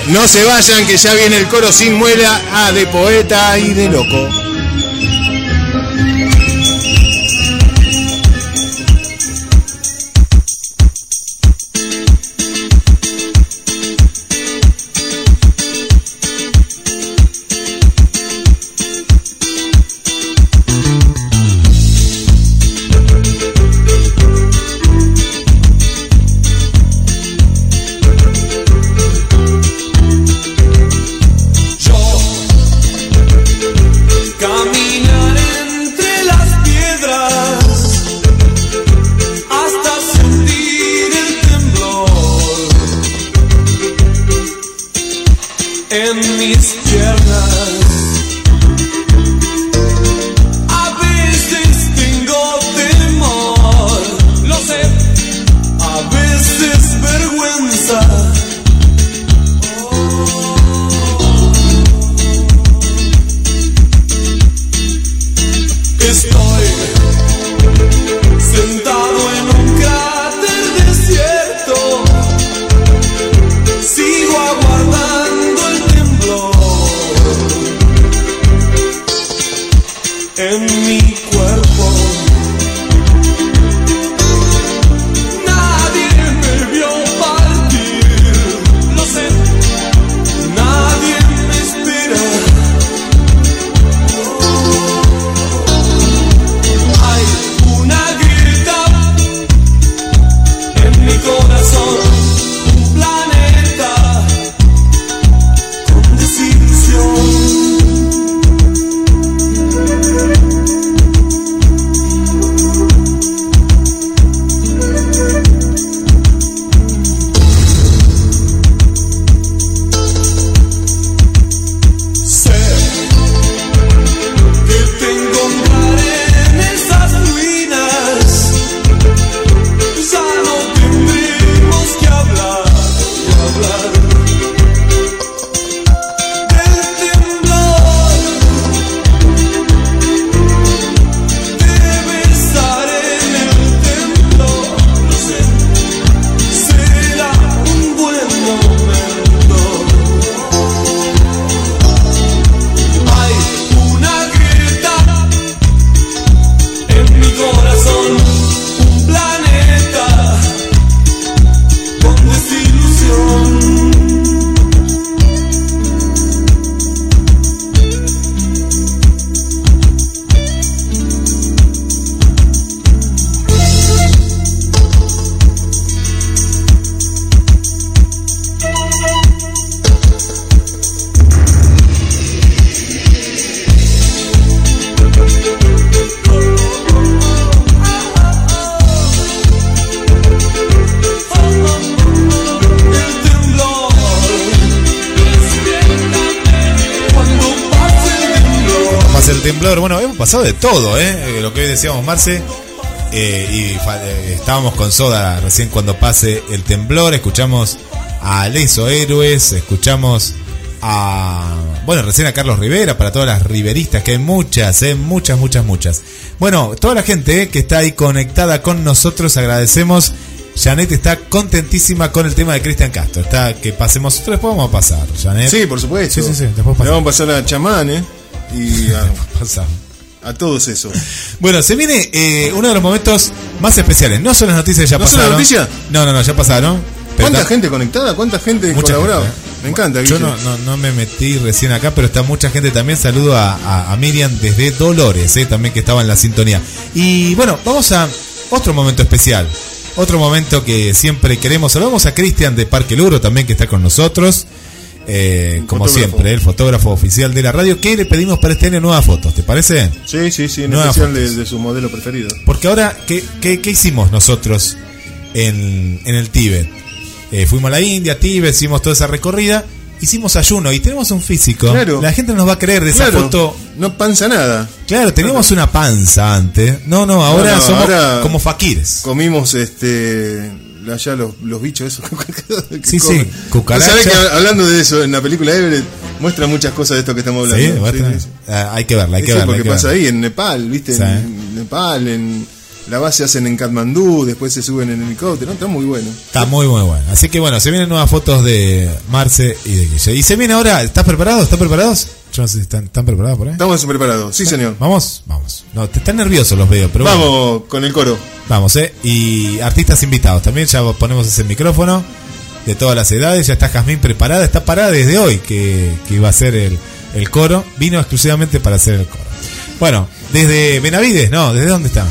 No se vayan, que ya viene el coro sin muela a de poeta y de loco. Todo, ¿eh? Eh, Lo que hoy decíamos, Marce. eh, y estábamos con Soda recién cuando pase el temblor. Escuchamos a Leso Héroes. Escuchamos a. Bueno, recién a Carlos Rivera. Para todas las riveristas, que hay muchas, ¿eh? Muchas, muchas, muchas. Bueno, toda la gente eh, que está ahí conectada con nosotros, agradecemos. Janet está contentísima con el tema de Cristian Castro. Está que pasemos. Nosotros después vamos a pasar, Janet. Sí, por supuesto. Sí, sí, sí, después Le pasamos. vamos a pasar a Chamán, ¿eh? Y a, Pasamos. A todos esos. Bueno, se viene eh, uno de los momentos más especiales. No son las noticias que ya ¿No son las pasaron. noticias? No, no, no, ya pasaron. Pero ¿Cuánta está- gente conectada? ¿Cuánta gente mucha gente, eh. Me encanta, Yo no, no, no me metí recién acá, pero está mucha gente también. Saludo a, a- a Miriam desde Dolores, eh, también que estaba en la sintonía. Y bueno, vamos a otro momento especial. Otro momento que siempre queremos. Saludamos a Cristian de Parque Luro también que está con nosotros. Eh, como fotógrafo. siempre, el fotógrafo oficial de la radio. que le pedimos para este año nuevas fotos? ¿Te parece? Sí, sí, sí, en Nuevas especial de, su modelo preferido. Porque ahora, ¿qué, qué, qué hicimos nosotros en, en el Tíbet? Eh, fuimos a la India, Tíbet, hicimos toda esa recorrida, hicimos ayuno y tenemos un físico. Claro. La gente nos va a creer de esa foto. no panza nada. Claro, teníamos una panza antes. No, no, ahora No, no, somos ahora- como faquires. Comimos este allá los, los bichos esos Sí, sí, comen. cucaracha. ¿Sabés que hablando de eso en la película Everett muestra muchas cosas de esto que estamos hablando? Sí, muestra. sí, sí. Ah, hay que verla, hay que verla. hay porque que pasa verla. ahí en Nepal, ¿viste? En Nepal, en la base hacen en Katmandú, después se suben en helicóptero, ¿no? está muy bueno. Está muy, muy bueno. Así que bueno, se vienen nuevas fotos de Marce y de Guille. Y se viene ahora, ¿estás preparado? ¿Están preparados? Están, ¿están preparados por ahí. Estamos preparados, sí señor. Vamos, vamos. No, te están nerviosos los veo, pero bueno. Vamos con el coro. Vamos, eh. Y artistas invitados también, ya ponemos ese micrófono de todas las edades. Ya está Jazmín preparada, está parada desde hoy que, que iba a ser el, el coro. Vino exclusivamente para hacer el coro. Bueno, desde Benavides, no, ¿desde dónde está?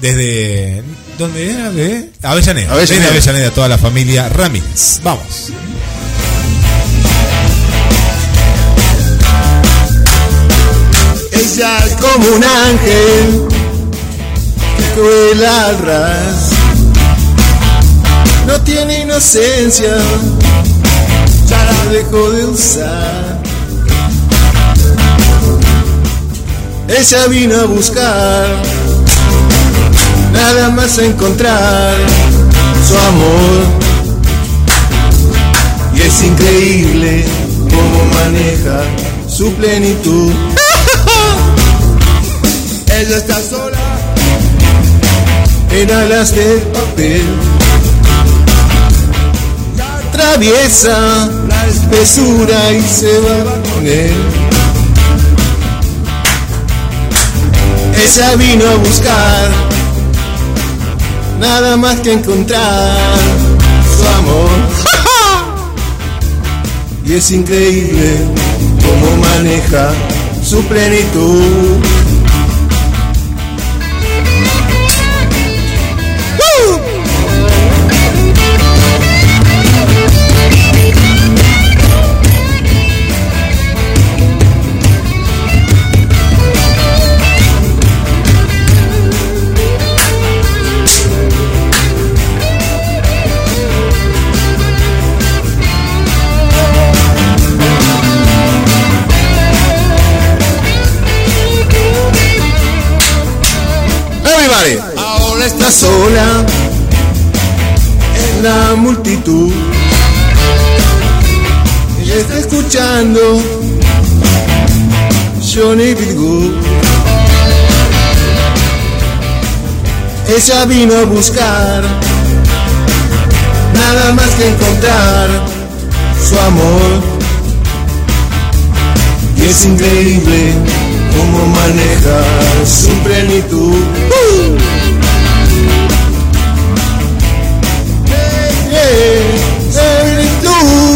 Desde. ¿Dónde era? De Avellaneda. Avellaneda. Desde Avellaneda, toda la familia Ramírez. Vamos. Ella es como un ángel que vuela al ras. No tiene inocencia, ya la dejó de usar. Ella vino a buscar, nada más encontrar su amor. Y es increíble cómo maneja su plenitud. Ella está sola en alas de papel. Atraviesa la espesura y se va con él. Ella vino a buscar nada más que encontrar su amor. Y es increíble cómo maneja su plenitud. Sola en la multitud. Ella está escuchando Johnny B. Good. Ella vino a buscar nada más que encontrar su amor. Y es increíble cómo maneja su plenitud. ¡Uh! Plenitud.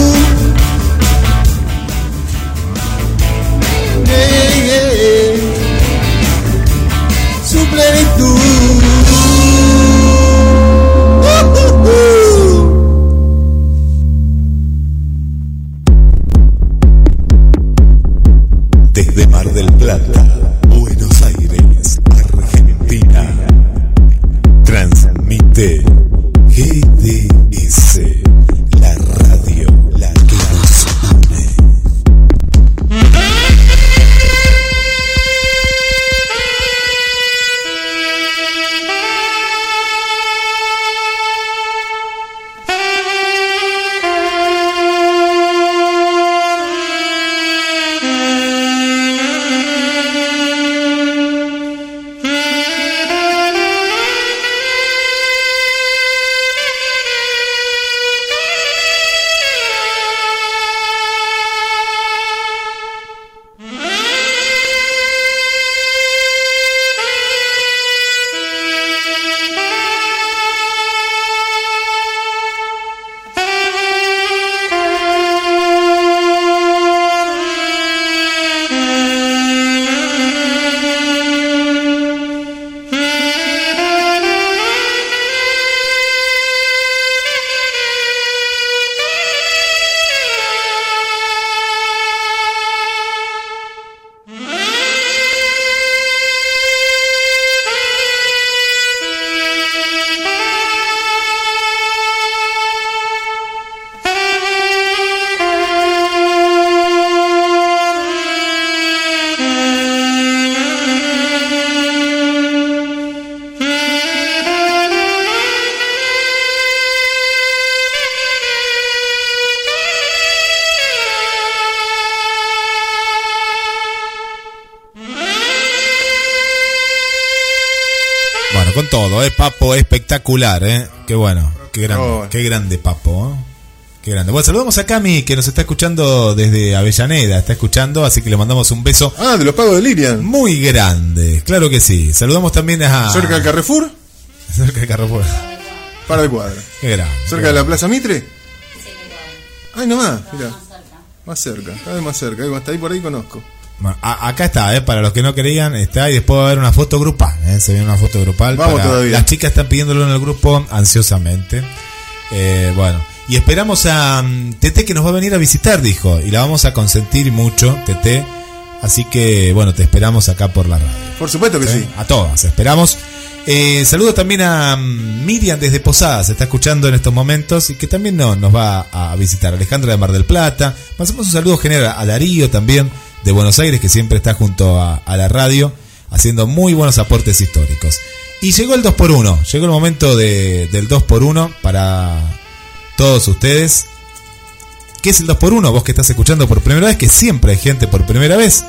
Todo, ¿eh? Papo espectacular, ¿eh? Qué bueno, qué grande, Oh. qué grande Papo, ¿eh? Qué grande. Bueno, saludamos a Cami, que nos está escuchando desde Avellaneda, está escuchando, así que le mandamos un beso Ah, de los pagos de Lilian. muy grande, claro que sí. Saludamos también a... Cerca del Carrefour, Cerca de Carrefour. para de cuadra. Qué grande. Cerca de la Plaza Mitre. Ay, no más, mira. Más cerca, cada vez más cerca. Hasta ahí por ahí conozco. Bueno, a- acá está, ¿eh? para los que no creían, está y después va a haber una foto grupal. ¿eh? Se viene una foto grupal. Vamos para- todavía. Las chicas están pidiéndolo en el grupo ansiosamente. Eh, bueno, y esperamos a mm, Tete que nos va a venir a visitar, dijo. Y la vamos a consentir mucho, Tete. Así que, bueno, te esperamos acá por la radio. Por supuesto que sí. A todas, esperamos. Eh, saludo también a mm, Miriam desde Posadas, se está escuchando en estos momentos y que también no, nos va a visitar. Alejandra de Mar del Plata. Pasamos un saludo general a Darío también de Buenos Aires, que siempre está junto a, la radio, haciendo muy buenos aportes históricos. Y llegó el 2x1, llegó el momento de, del 2x1 para todos ustedes. ¿Qué es el 2x1? Vos que estás escuchando por primera vez, que siempre hay gente por primera vez.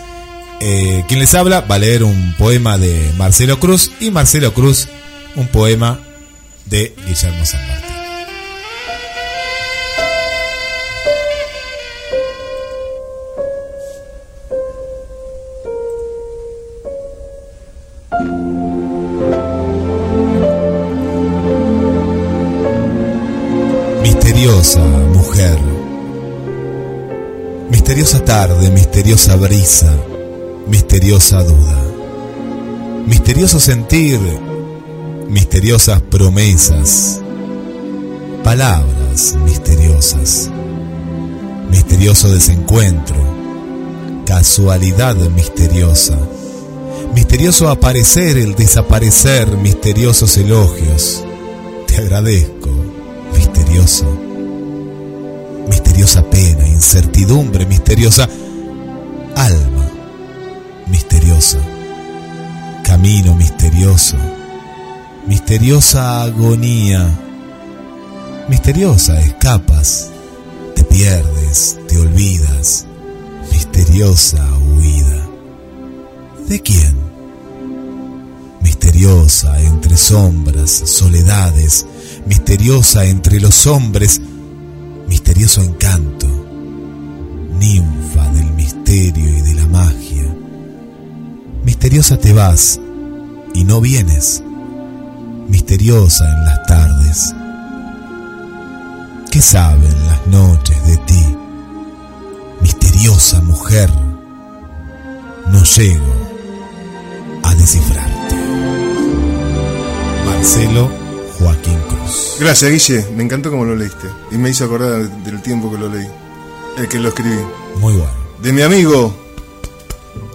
eh, quien les habla va a leer un poema de Marcelo Cruz y Marcelo Cruz un poema de Guillermo San. Misteriosa mujer, misteriosa tarde, misteriosa brisa, misteriosa duda, misterioso sentir, misteriosas promesas, palabras misteriosas, misterioso desencuentro, casualidad misteriosa, misterioso aparecer, el desaparecer, misteriosos elogios. Te agradezco, misterioso, misteriosa pena, incertidumbre misteriosa, alma misteriosa, camino misterioso, misteriosa agonía, misteriosa escapas, te pierdes, te olvidas, misteriosa huida. ¿De quién? Misteriosa entre sombras, soledades, misteriosa entre los hombres, misterioso encanto, ninfa del misterio y de la magia. Misteriosa te vas y no vienes, misteriosa en las tardes. ¿Qué saben las noches de ti? Misteriosa mujer, no llego a descifrarte. Marcelo Joaquín Cruz. Gracias, Guille. Me encantó como lo leíste. Y me hizo acordar del tiempo que lo leí. El que lo escribí. Muy bueno. De mi amigo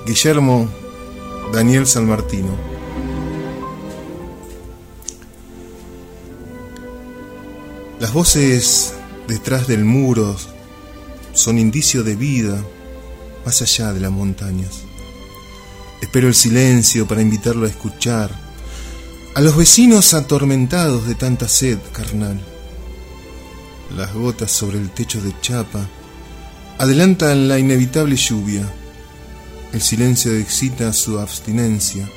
Guillermo Daniel San Martino. Las voces detrás del muro son indicio de vida más allá de las montañas. Espero el silencio para invitarlo a escuchar a los vecinos atormentados de tanta sed carnal. Las gotas sobre el techo de chapa adelantan la inevitable lluvia. El silencio excita su abstinencia.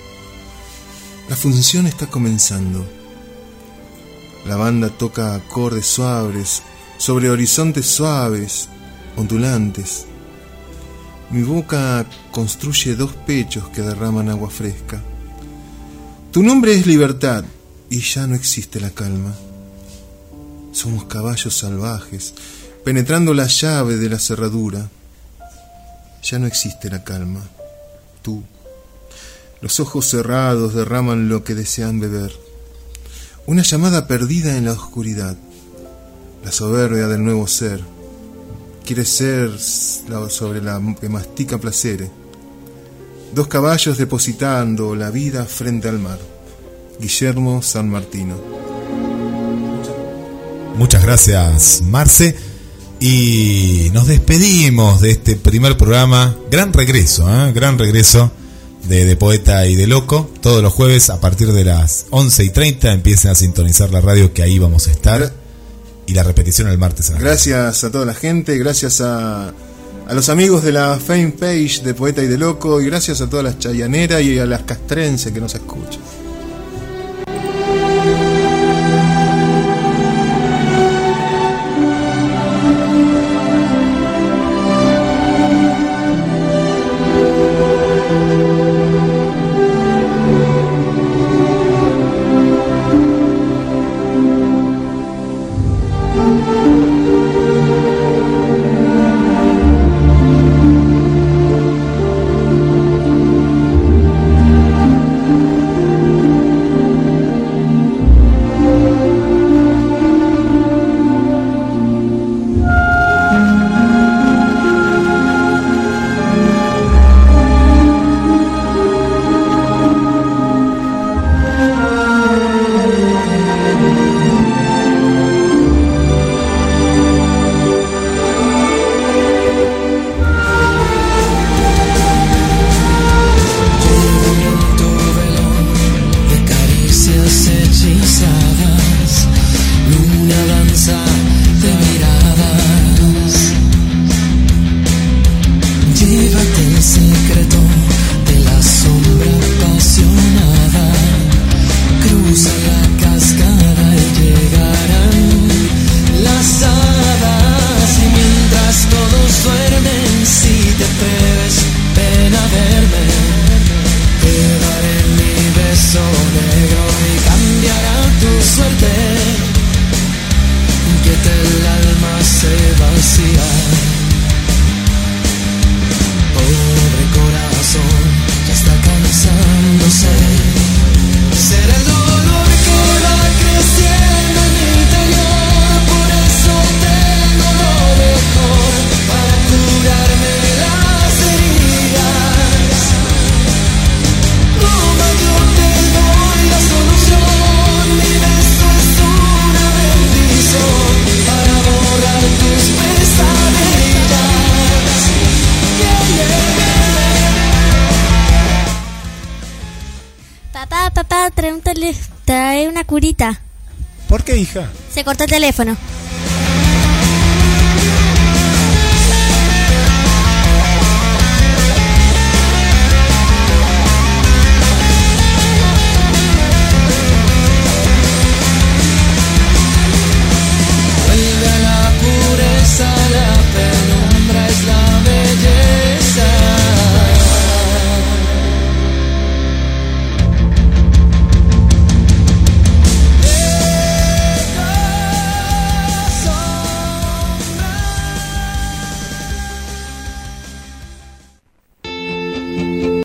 La función está comenzando. La banda toca acordes suaves sobre horizontes suaves, ondulantes. Mi boca construye dos pechos que derraman agua fresca. Tu nombre es libertad y ya no existe la calma. Somos caballos salvajes, penetrando la llave de la cerradura. Ya no existe la calma. Tú. Los ojos cerrados derraman lo que desean beber. Una llamada perdida en la oscuridad. La soberbia del nuevo ser. Quiere ser sobre la que mastica placeres. Dos caballos depositando la vida frente al mar. Guillermo San Martino. Muchas gracias, Marce. Y nos despedimos de este primer programa. Gran regreso, ¿eh? gran regreso de, de Poeta y de Loco. Todos los jueves a partir de las 11 y 30 empiecen a sintonizar la radio que ahí vamos a estar. Y la repetición el martes a Gracias a toda la gente, gracias a, a los amigos de la Fame Page de Poeta y de Loco, y gracias a todas las chayaneras y a las castrenses que nos escuchan. El teléfono.